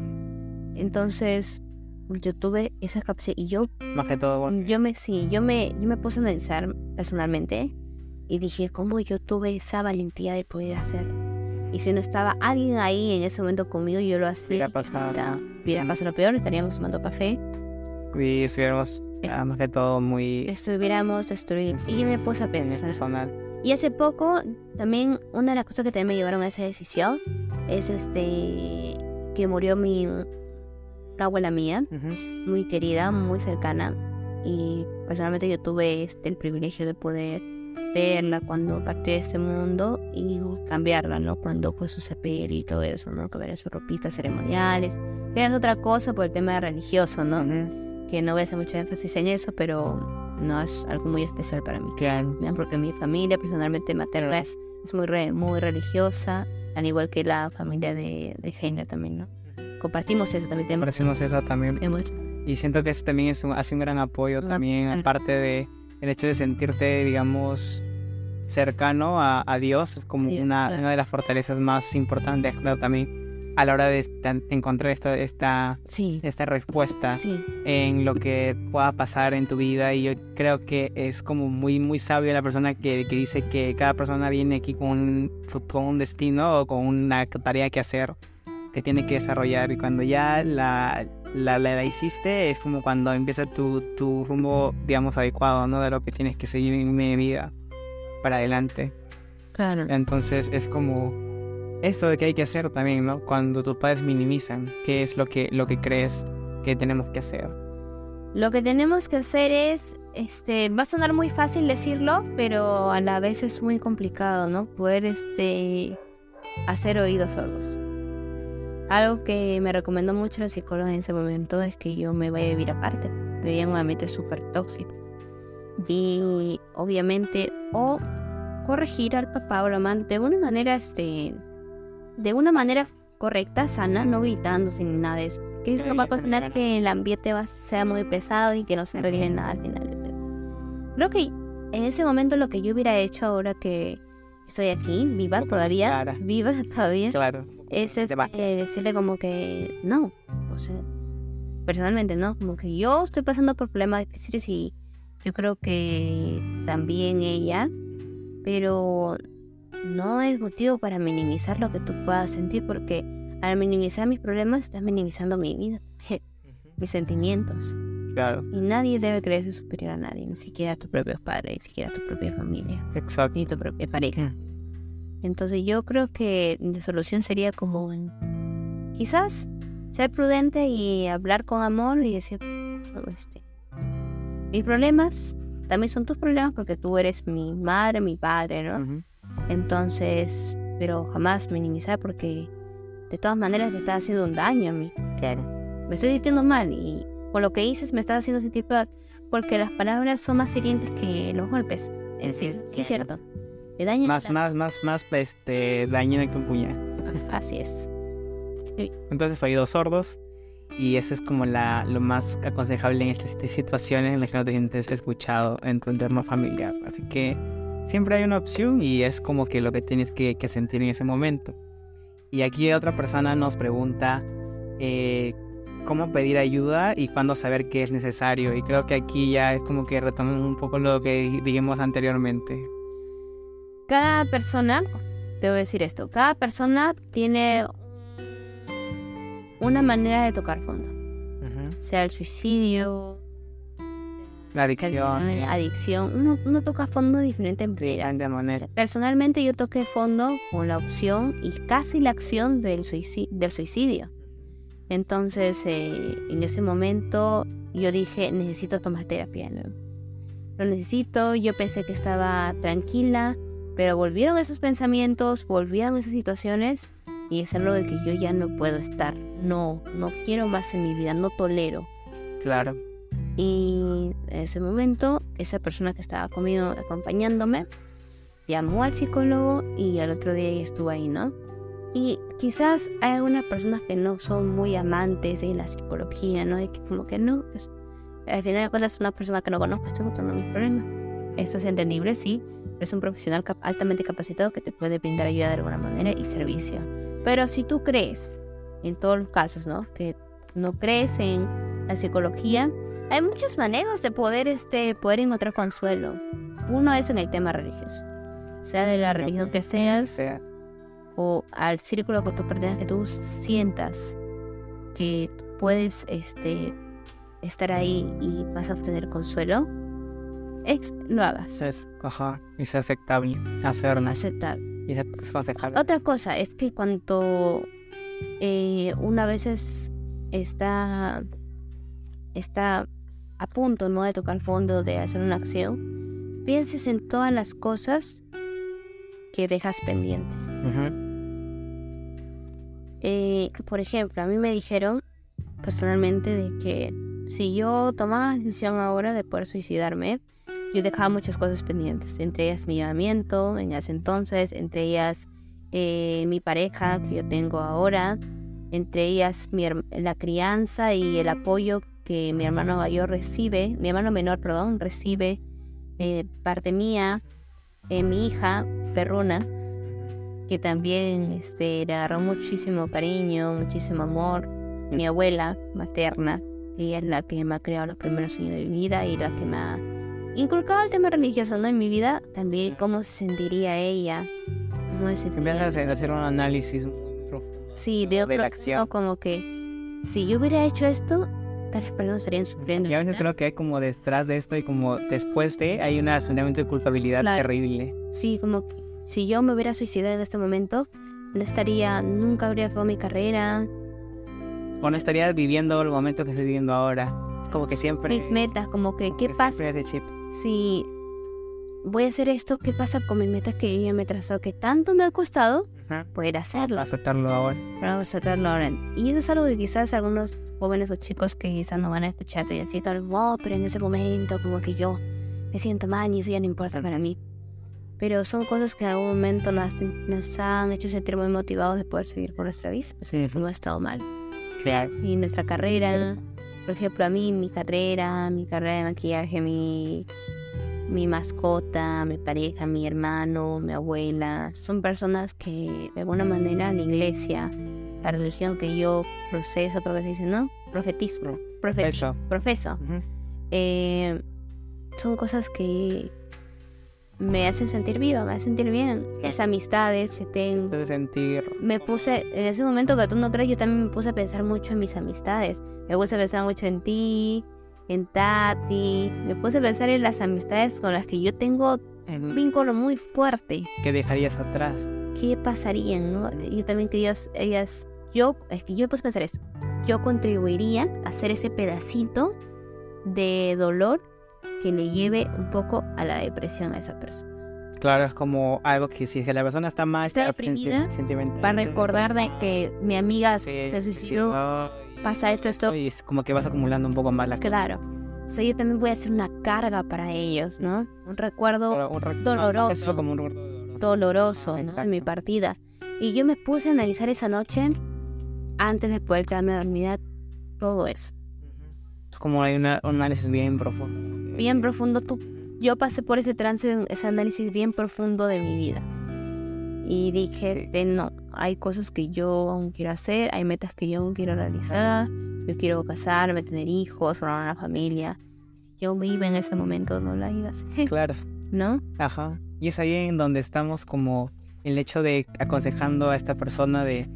Entonces, yo tuve esa capacidad y yo Más que todo, bueno, yo me sí, yo me yo me puse a analizar personalmente y dije cómo yo tuve esa valentía de poder hacer. Y si no estaba alguien ahí en ese momento conmigo, yo lo hacía. Hubiera pasado. Hubiera pasado lo peor, estaríamos tomando café, y estuviéramos ah, más que todo muy estuviéramos destruidos. Y yo me puse a pensar. personal. Y hace poco, también, una de las cosas que también me llevaron a esa decisión es este que murió mi una abuela mía, muy querida, muy cercana. Y personalmente yo tuve este, el privilegio de poder verla cuando partió de este mundo y cambiarla, ¿no? Cuando fue su sepelio y todo eso, ¿no? Que ver sus ropitas ceremoniales. Que es otra cosa por el tema religioso, ¿no? Que no voy a hacer mucho énfasis en eso, pero no es algo muy especial para mí. Claro. ¿ya? porque mi familia personalmente materna es, es muy, re- muy religiosa, al igual que la familia de, de Heiner también, ¿no? Compartimos eso también. Parecemos eso también. tenemos- Y siento que eso también es un, hace un gran apoyo también, claro. aparte de el hecho de sentirte, digamos, cercano a, a Dios, es como Dios, una, claro. una de las fortalezas más importantes, creo, también a la hora de encontrar esta, esta, Sí, esta respuesta sí, en lo que pueda pasar en tu vida y yo creo que es como muy muy sabio la persona que, que dice que cada persona viene aquí con un, con un destino o con una tarea que hacer que tiene que desarrollar y cuando ya la, la, la, la hiciste es como cuando empieza tu, tu rumbo digamos adecuado ¿no? de lo que tienes que seguir en mi vida para adelante claro. entonces es como esto de que hay que hacer también, ¿no? Cuando tus padres minimizan qué es lo que, lo que crees que tenemos que hacer. Lo que tenemos que hacer es, este, va a sonar muy fácil decirlo, pero a la vez es muy complicado, ¿no? Poder, este, hacer oídos sordos. Algo que me recomendó mucho la psicóloga en ese momento es que yo me vaya a vivir aparte. Vivía en un ambiente súper tóxico. Y obviamente, o corregir al papá o la mamá de una manera, este, de una manera correcta, sana, no gritándose ni nada de eso. Que eso va a cocinar que el ambiente va, sea muy pesado y que no se arregle nada al final. Creo que en ese momento lo que yo hubiera hecho ahora que estoy aquí, viva todavía, viva todavía, Claro. Es este, decirle como que no, o sea, personalmente no, como que yo estoy pasando por problemas difíciles y yo creo que también ella, pero no es motivo para minimizar lo que tú puedas sentir porque al minimizar mis problemas estás minimizando mi vida, mis sentimientos Claro, y nadie debe creerse superior a nadie, ni siquiera a tus propios padres, ni siquiera a tu propia familia, exacto. ni tu propia pareja. Entonces yo creo que la solución sería como quizás ser prudente y hablar con amor y decir, "No, este, mis problemas también son tus problemas porque tú eres mi madre, mi padre, ¿no? Ujú. Entonces, pero jamás minimizar porque de todas maneras me estás haciendo un daño a mí. Claro. Me estoy sintiendo mal y con lo que dices me estás haciendo sentir peor porque las palabras son más hirientes que los golpes. Es decir, es cierto. Te Más, la- más, más, más, este, dañina que un puñal. Así es. Entonces, oídos sordos. Y eso es como la, lo más aconsejable en estas situaciones en las que no te sientes escuchado en tu entorno familiar. Así que siempre hay una opción y es como que lo que tienes que, que sentir en ese momento. Y aquí otra persona nos pregunta eh, cómo pedir ayuda y cuándo saber que es necesario. Y creo que aquí ya es como que retomamos un poco lo que di- dijimos anteriormente. Cada persona, te voy a decir esto, cada persona tiene una manera de tocar fondo. Sea el suicidio, La adicción. la adicción, uno, uno toca fondo de diferentes maneras. Personalmente yo toqué fondo con la opción y casi la acción del suicidio. Del suicidio. Entonces, eh, en ese momento yo dije, necesito tomar terapia. ¿no? Lo necesito, yo pensé que estaba tranquila, pero volvieron esos pensamientos, volvieron esas situaciones y es algo de que yo ya no puedo estar. No, no quiero más en mi vida, no tolero. Claro. Y en ese momento, esa persona que estaba conmigo acompañándome llamó al psicólogo y al otro día ella estuvo ahí, ¿no? Y quizás hay algunas personas que no son muy amantes de la psicología, ¿no? Y que como que no, pues al final de cuentas es una persona que no conozco, estoy contando mis problemas. Esto es entendible, sí, pero es un profesional cap- altamente capacitado que te puede brindar ayuda de alguna manera y servicio. Pero si tú crees, en todos los casos, ¿no? Que no crees en la psicología, hay muchas maneras de poder, este, poder encontrar consuelo. Uno es en el tema religioso. Sea de la religión que seas sea. o al círculo que tú pertenezcas, que tú sientas que puedes este, estar ahí y vas a obtener consuelo, ex- lo hagas. Ser, ajá, aceptable, hacerlo, Aceptar. y ser aconsejable. Otra cosa es que cuando eh, una vez es- está, está a punto ¿no? de tocar fondo, de hacer una acción, pienses en todas las cosas que dejas pendientes. Eh, por ejemplo, a mí me dijeron personalmente de que si yo tomaba la decisión ahora de poder suicidarme, yo dejaba muchas cosas pendientes, entre ellas mi llamamiento en ese entonces, entre ellas eh, mi pareja que yo tengo ahora, entre ellas mi la crianza y el apoyo que mi hermano mayor recibe, mi hermano menor, perdón, recibe eh, parte mía, eh, mi hija, Perruna, que también este, le agarró muchísimo cariño, muchísimo amor. Mi abuela materna, ella es la que me ha creado los primeros años de mi vida y la que me ha inculcado el tema religioso ¿no? en mi vida. También cómo se sentiría ella. ¿Cómo se Empiezas sentiría? a hacer un análisis muy profundo. Sí, de, de la acción. lado, como que si yo hubiera hecho esto, tales personas estarían sufriendo. Y a veces creo que hay como detrás de esto y como después de, hay un sentimiento de culpabilidad Claro. terrible. Sí, como que si yo me hubiera suicidado en este momento, no estaría, nunca habría acabado mi carrera, O no estarías viviendo el momento que estoy viviendo ahora. Como que siempre... mis metas, como que, ¿qué pasa de chip. Si voy a hacer esto? ¿Qué pasa con mis metas que yo ya me he trazado? Que tanto me ha costado Ajá. poder hacerlo, Aceptarlo ahora. para aceptarlo ahora. Y eso es algo que quizás algunos jóvenes o chicos que quizás no van a escuchar y decir, oh, pero en ese momento como que yo me siento mal y eso ya no importa para mí. Pero son cosas que en algún momento nos, nos han hecho sentir muy motivados de poder seguir por nuestra vida. Sí, No ha estado mal. claro. Y nuestra carrera, por ejemplo, a mí, mi carrera, mi carrera de maquillaje, mi, mi mascota, mi pareja, mi hermano, mi abuela, son personas que de alguna manera la iglesia, la religión que yo proceso, otra vez dice, ¿no? Profetizo, Eso. profeso. Ujú. Eh, son cosas que me hacen sentir viva, me hacen sentir bien. Las amistades que tengo. Entonces sentir... Me puse, en ese momento que tú no crees, yo también me puse a pensar mucho en mis amistades. Me puse a pensar mucho en ti, en Tati. Me puse a pensar en las amistades con las que yo tengo un vínculo muy fuerte. ¿Qué dejarías atrás? ¿Qué pasarían, no? Yo también que ellas, yo, es que yo me puse a pensar esto. Yo contribuiría a hacer ese pedacito de dolor que le lleve un poco a la depresión a esa persona. Claro, es como algo que si la persona está más... Está senti- deprimida, sentimental, Para recordar de que mi amiga sí, se suicidó, sí, pasa esto, esto, Y es como que vas acumulando un poco más la Claro. O sea, yo también voy a hacer una carga para ellos, ¿no? Un recuerdo un re- doloroso. es solo como un recuerdo doloroso. doloroso, ¿no? Exacto. En mi partida. Y yo me puse a analizar esa noche, antes de poder quedarme dormida, todo eso. Como hay una, un análisis bien profundo. Bien profundo. Tú, yo pasé por ese trance, ese análisis bien profundo de mi vida. Y dije, este, no, hay cosas que yo aún quiero hacer, hay metas que yo aún quiero realizar. Yo quiero casarme, tener hijos, formar una familia. Yo iba en ese momento, no la iba a hacer, Claro, ¿no? ajá. Y es ahí en donde estamos como el hecho de aconsejando a esta persona de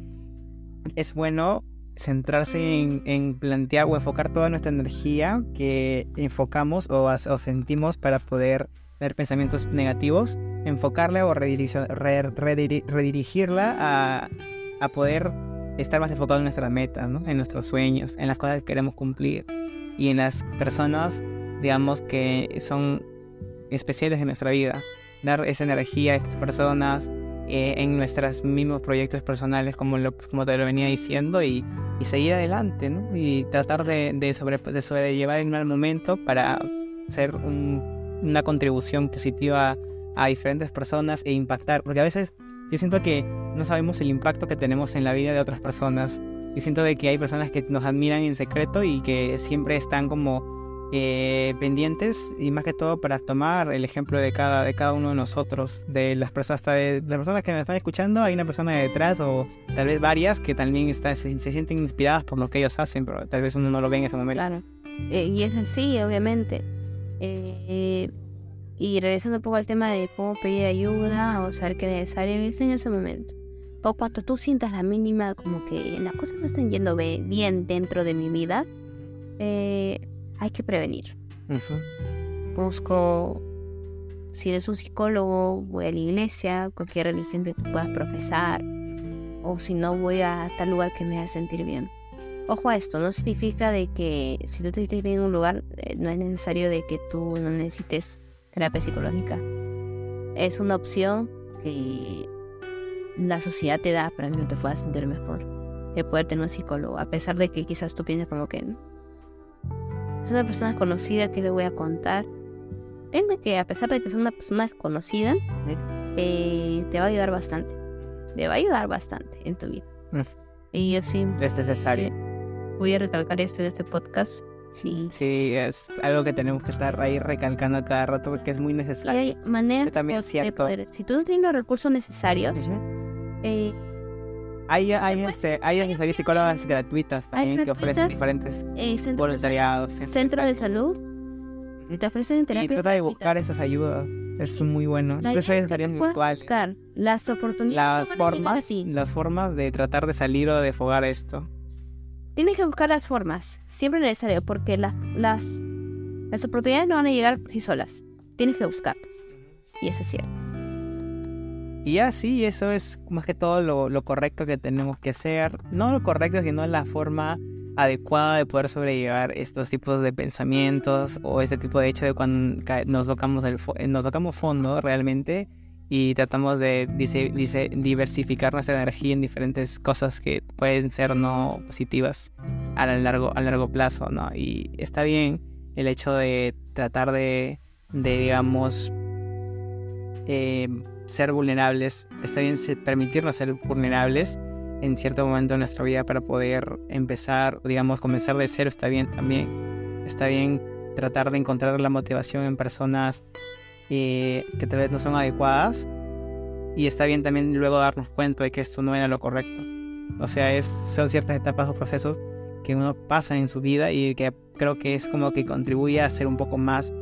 es bueno centrarse en, en plantear o enfocar toda nuestra energía que enfocamos o, o sentimos para poder ver pensamientos negativos, enfocarla o redirigio- re- rediri- redirigirla a, a poder estar más enfocado en nuestras metas, ¿no? en nuestros sueños, en las cosas que queremos cumplir y en las personas, digamos, que son especiales en nuestra vida. Dar esa energía a estas personas eh, en nuestros mismos proyectos personales, como, lo, como te lo venía diciendo, y, seguir adelante, ¿no? Y tratar de, de, sobre, de sobrellevar el mal momento para ser un- una contribución positiva a diferentes personas e impactar, porque a veces yo siento que no sabemos el impacto que tenemos en la vida de otras personas. Yo siento de que hay personas que nos admiran en secreto y que siempre están como eh, pendientes y más que todo para tomar el ejemplo de cada, de cada uno de nosotros, de las personas, hasta de las personas que me están escuchando, hay una persona detrás o tal vez varias que también está, se, se sienten inspiradas por lo que ellos hacen, pero tal vez uno no lo ve en ese momento. Claro. Eh, y es así, obviamente. Eh, y regresando un poco al tema de cómo pedir ayuda o saber qué es necesario, es en ese momento. O cuando tú sientas la mínima, como que las cosas no están yendo bien dentro de mi vida, eh, hay que prevenir. Ujú. Busco, si eres un psicólogo, voy a la iglesia, cualquier religión que tú puedas profesar, o si no, voy a tal lugar que me haga sentir bien. Ojo a esto, no significa de que si tú te sientes bien en un lugar, eh, no es necesario de que tú no necesites terapia psicológica. Es una opción que la sociedad te da para que tú te puedas sentir mejor. De poder tener un psicólogo, a pesar de que quizás tú pienses como que es una persona desconocida que le voy a contar. Créeme que a pesar de que es una persona desconocida, eh, te va a ayudar bastante. Te va a ayudar bastante en tu vida. Mm. Y yo sí Es necesario. voy a recalcar esto en este podcast. Sí. Sí, es algo que tenemos que estar ahí recalcando cada rato porque es muy Y necesario. hay maneras Que también es de poder. Si tú no tienes los recursos necesarios, eh, Hay, hay, este, hay asesorías psicólogas gratuitas también que ofrecen diferentes eh, voluntariados. centro de salud y te ofrecen Y terapia. trata de buscar esas ayudas. Es muy bueno. Idea hay virtuales. buscar las oportunidades. Las formas, las formas de tratar de salir o de fogar esto. Tienes que buscar las formas, siempre necesario, porque las, las, las oportunidades no van a llegar por sí solas. Tienes que buscar. Y eso es cierto. Y ya sí, eso es más que todo lo, correcto que tenemos que hacer. No lo correcto, sino la forma adecuada de poder sobrellevar estos tipos de pensamientos o este tipo de hecho de cuando nos tocamos, el nos tocamos fondo realmente y tratamos de diversificar nuestra energía en diferentes cosas que pueden ser no positivas a la largo, a largo plazo, ¿no? Y está bien el hecho de tratar de, digamos, eh, ser vulnerables, está bien permitirnos ser vulnerables en cierto momento de nuestra vida para poder empezar, digamos, comenzar de cero, está bien también. Está bien tratar de encontrar la motivación en personas eh, que tal vez no son adecuadas. Y está bien también luego darnos cuenta de que esto no era lo correcto. O sea, es, son ciertas etapas o procesos que uno pasa en su vida y que creo que es como que contribuye a ser un poco más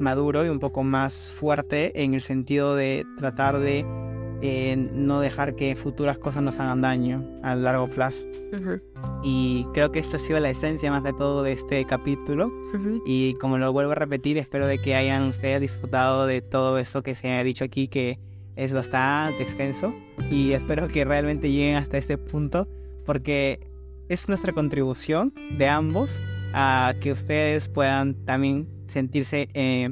maduro y un poco más fuerte en el sentido de tratar de eh, no dejar que futuras cosas nos hagan daño a largo plazo. Y creo que esta ha sido la esencia más que todo de este capítulo. Y como lo vuelvo a repetir, espero de que hayan ustedes disfrutado de todo esto que se ha dicho aquí, que es bastante extenso. Y espero que realmente lleguen hasta este punto, porque es nuestra contribución de ambos a que ustedes puedan también sentirse eh,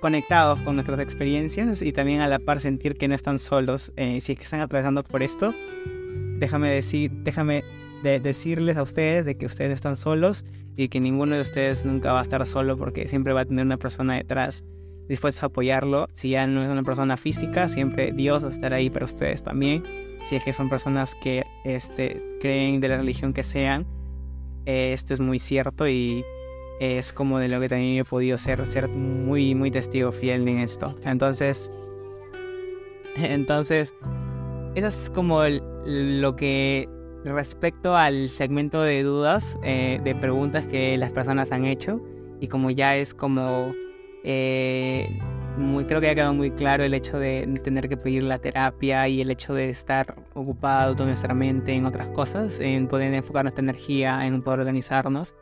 conectados con nuestras experiencias y también a la par sentir que no están solos. Eh, si es que están atravesando por esto, déjame decir, déjame de decirles a ustedes de que ustedes están solos y que ninguno de ustedes nunca va a estar solo porque siempre va a tener una persona detrás dispuesta a apoyarlo. Si ya no es una persona física, siempre Dios va a estar ahí para ustedes también. Si es que son personas que este, creen de la religión que sean, eh, esto es muy cierto y es como de lo que también he podido ser, ser muy, muy testigo fiel en esto. Entonces, entonces, eso es como el- lo que respecto al segmento de dudas, eh, de preguntas que las personas han hecho y como ya es como eh, muy creo que ha quedado muy claro el hecho de tener que pedir la terapia y el hecho de estar ocupado toda nuestra mente en otras cosas, en poder enfocar nuestra energía, en poder organizarnos.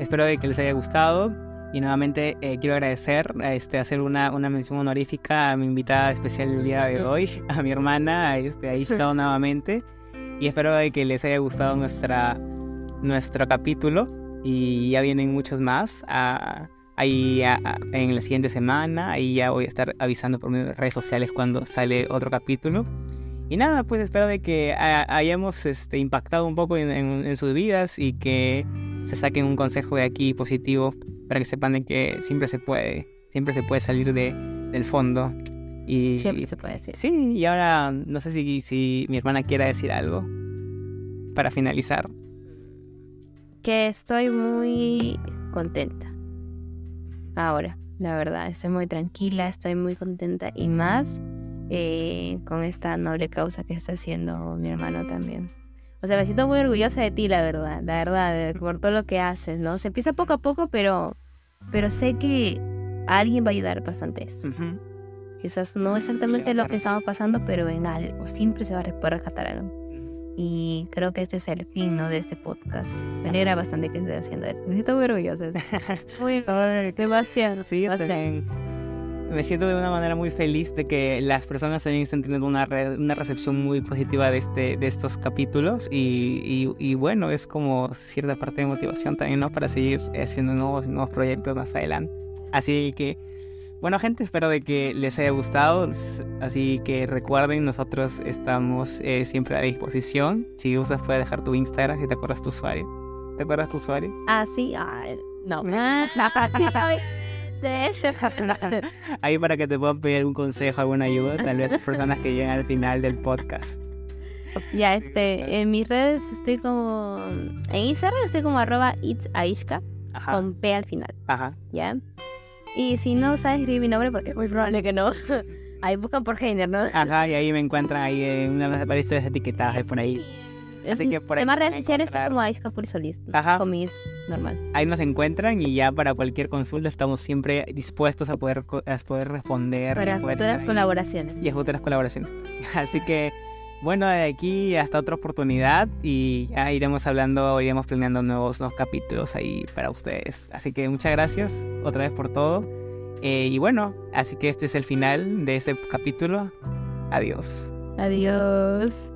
Espero que les haya gustado. Y nuevamente eh, quiero agradecer, este, hacer una, una mención honorífica a mi invitada especial el día de hoy, a mi hermana, a este, a Ishka nuevamente. Y espero de que les haya gustado nuestra, nuestro capítulo. Y ya vienen muchos más. A- ahí a- a- en la siguiente semana, ahí ya voy a estar avisando por mis redes sociales cuando sale otro capítulo. Y nada, pues espero de que ha- hayamos este, impactado un poco en, en- en sus vidas y que se saquen un consejo de aquí positivo para que sepan de que siempre se puede, siempre se puede salir de, del fondo. Y, Siempre se puede decir. Sí, y ahora no sé si, si mi hermana quiera decir algo para finalizar. Que estoy muy contenta. Ahora, la verdad, estoy muy tranquila, estoy muy contenta y más eh, con esta noble causa que está haciendo mi hermano también. O sea, me siento muy orgullosa de ti, la verdad, la verdad, de- por todo lo que haces, ¿no? Se empieza poco a poco, pero, pero sé que alguien va a ayudar bastante eso. Quizás no exactamente lo que estamos pasando, pero en algo. Siempre se va a poder rescatar algo. Y creo que este es el fin, ¿no? De este podcast. Me alegra bastante que esté haciendo esto. Me siento muy orgullosa. Muy demasiado. Sí, yo demasiado. también me siento de una manera muy feliz de que las personas también están teniendo una, re- una recepción muy positiva de, este, de estos capítulos y, y- y bueno, es como cierta parte de motivación también, ¿no? Para seguir haciendo nuevos, nuevos proyectos más adelante. Así que, bueno gente, espero de que les haya gustado, así que recuerden, nosotros estamos eh, siempre a disposición. Si gustas puedes dejar tu Instagram si te acuerdas tu usuario. ¿Te acuerdas tu usuario? Ah, sí. Ay, no. De ese. Ahí para que te puedan pedir algún consejo, alguna ayuda, tal vez personas que llegan al final del podcast. Ya, este, en mis redes estoy como. En Instagram estoy como arroba itsaishka con P al final, Ajá. ¿ya? Y si no sabes escribir mi nombre, porque es muy probable que no, ahí buscan por Heiner, ¿no? Ajá, y ahí me encuentran ahí en una de varias historias etiquetadas ahí por ahí. Así que por ahí Además, pueden redes sociales encontrar- como Aishka Purisolis. Ajá. Con mis normal. Ahí nos encuentran y ya para cualquier consulta estamos siempre dispuestos a poder, a poder responder. Para poder futuras colaboraciones. y a futuras colaboraciones. Así que, bueno, de aquí hasta otra oportunidad y ya iremos hablando, iremos planeando nuevos, nuevos capítulos ahí para ustedes. Así que muchas gracias otra vez por todo. Eh, y bueno, así que este es el final de este capítulo. Adiós. Adiós.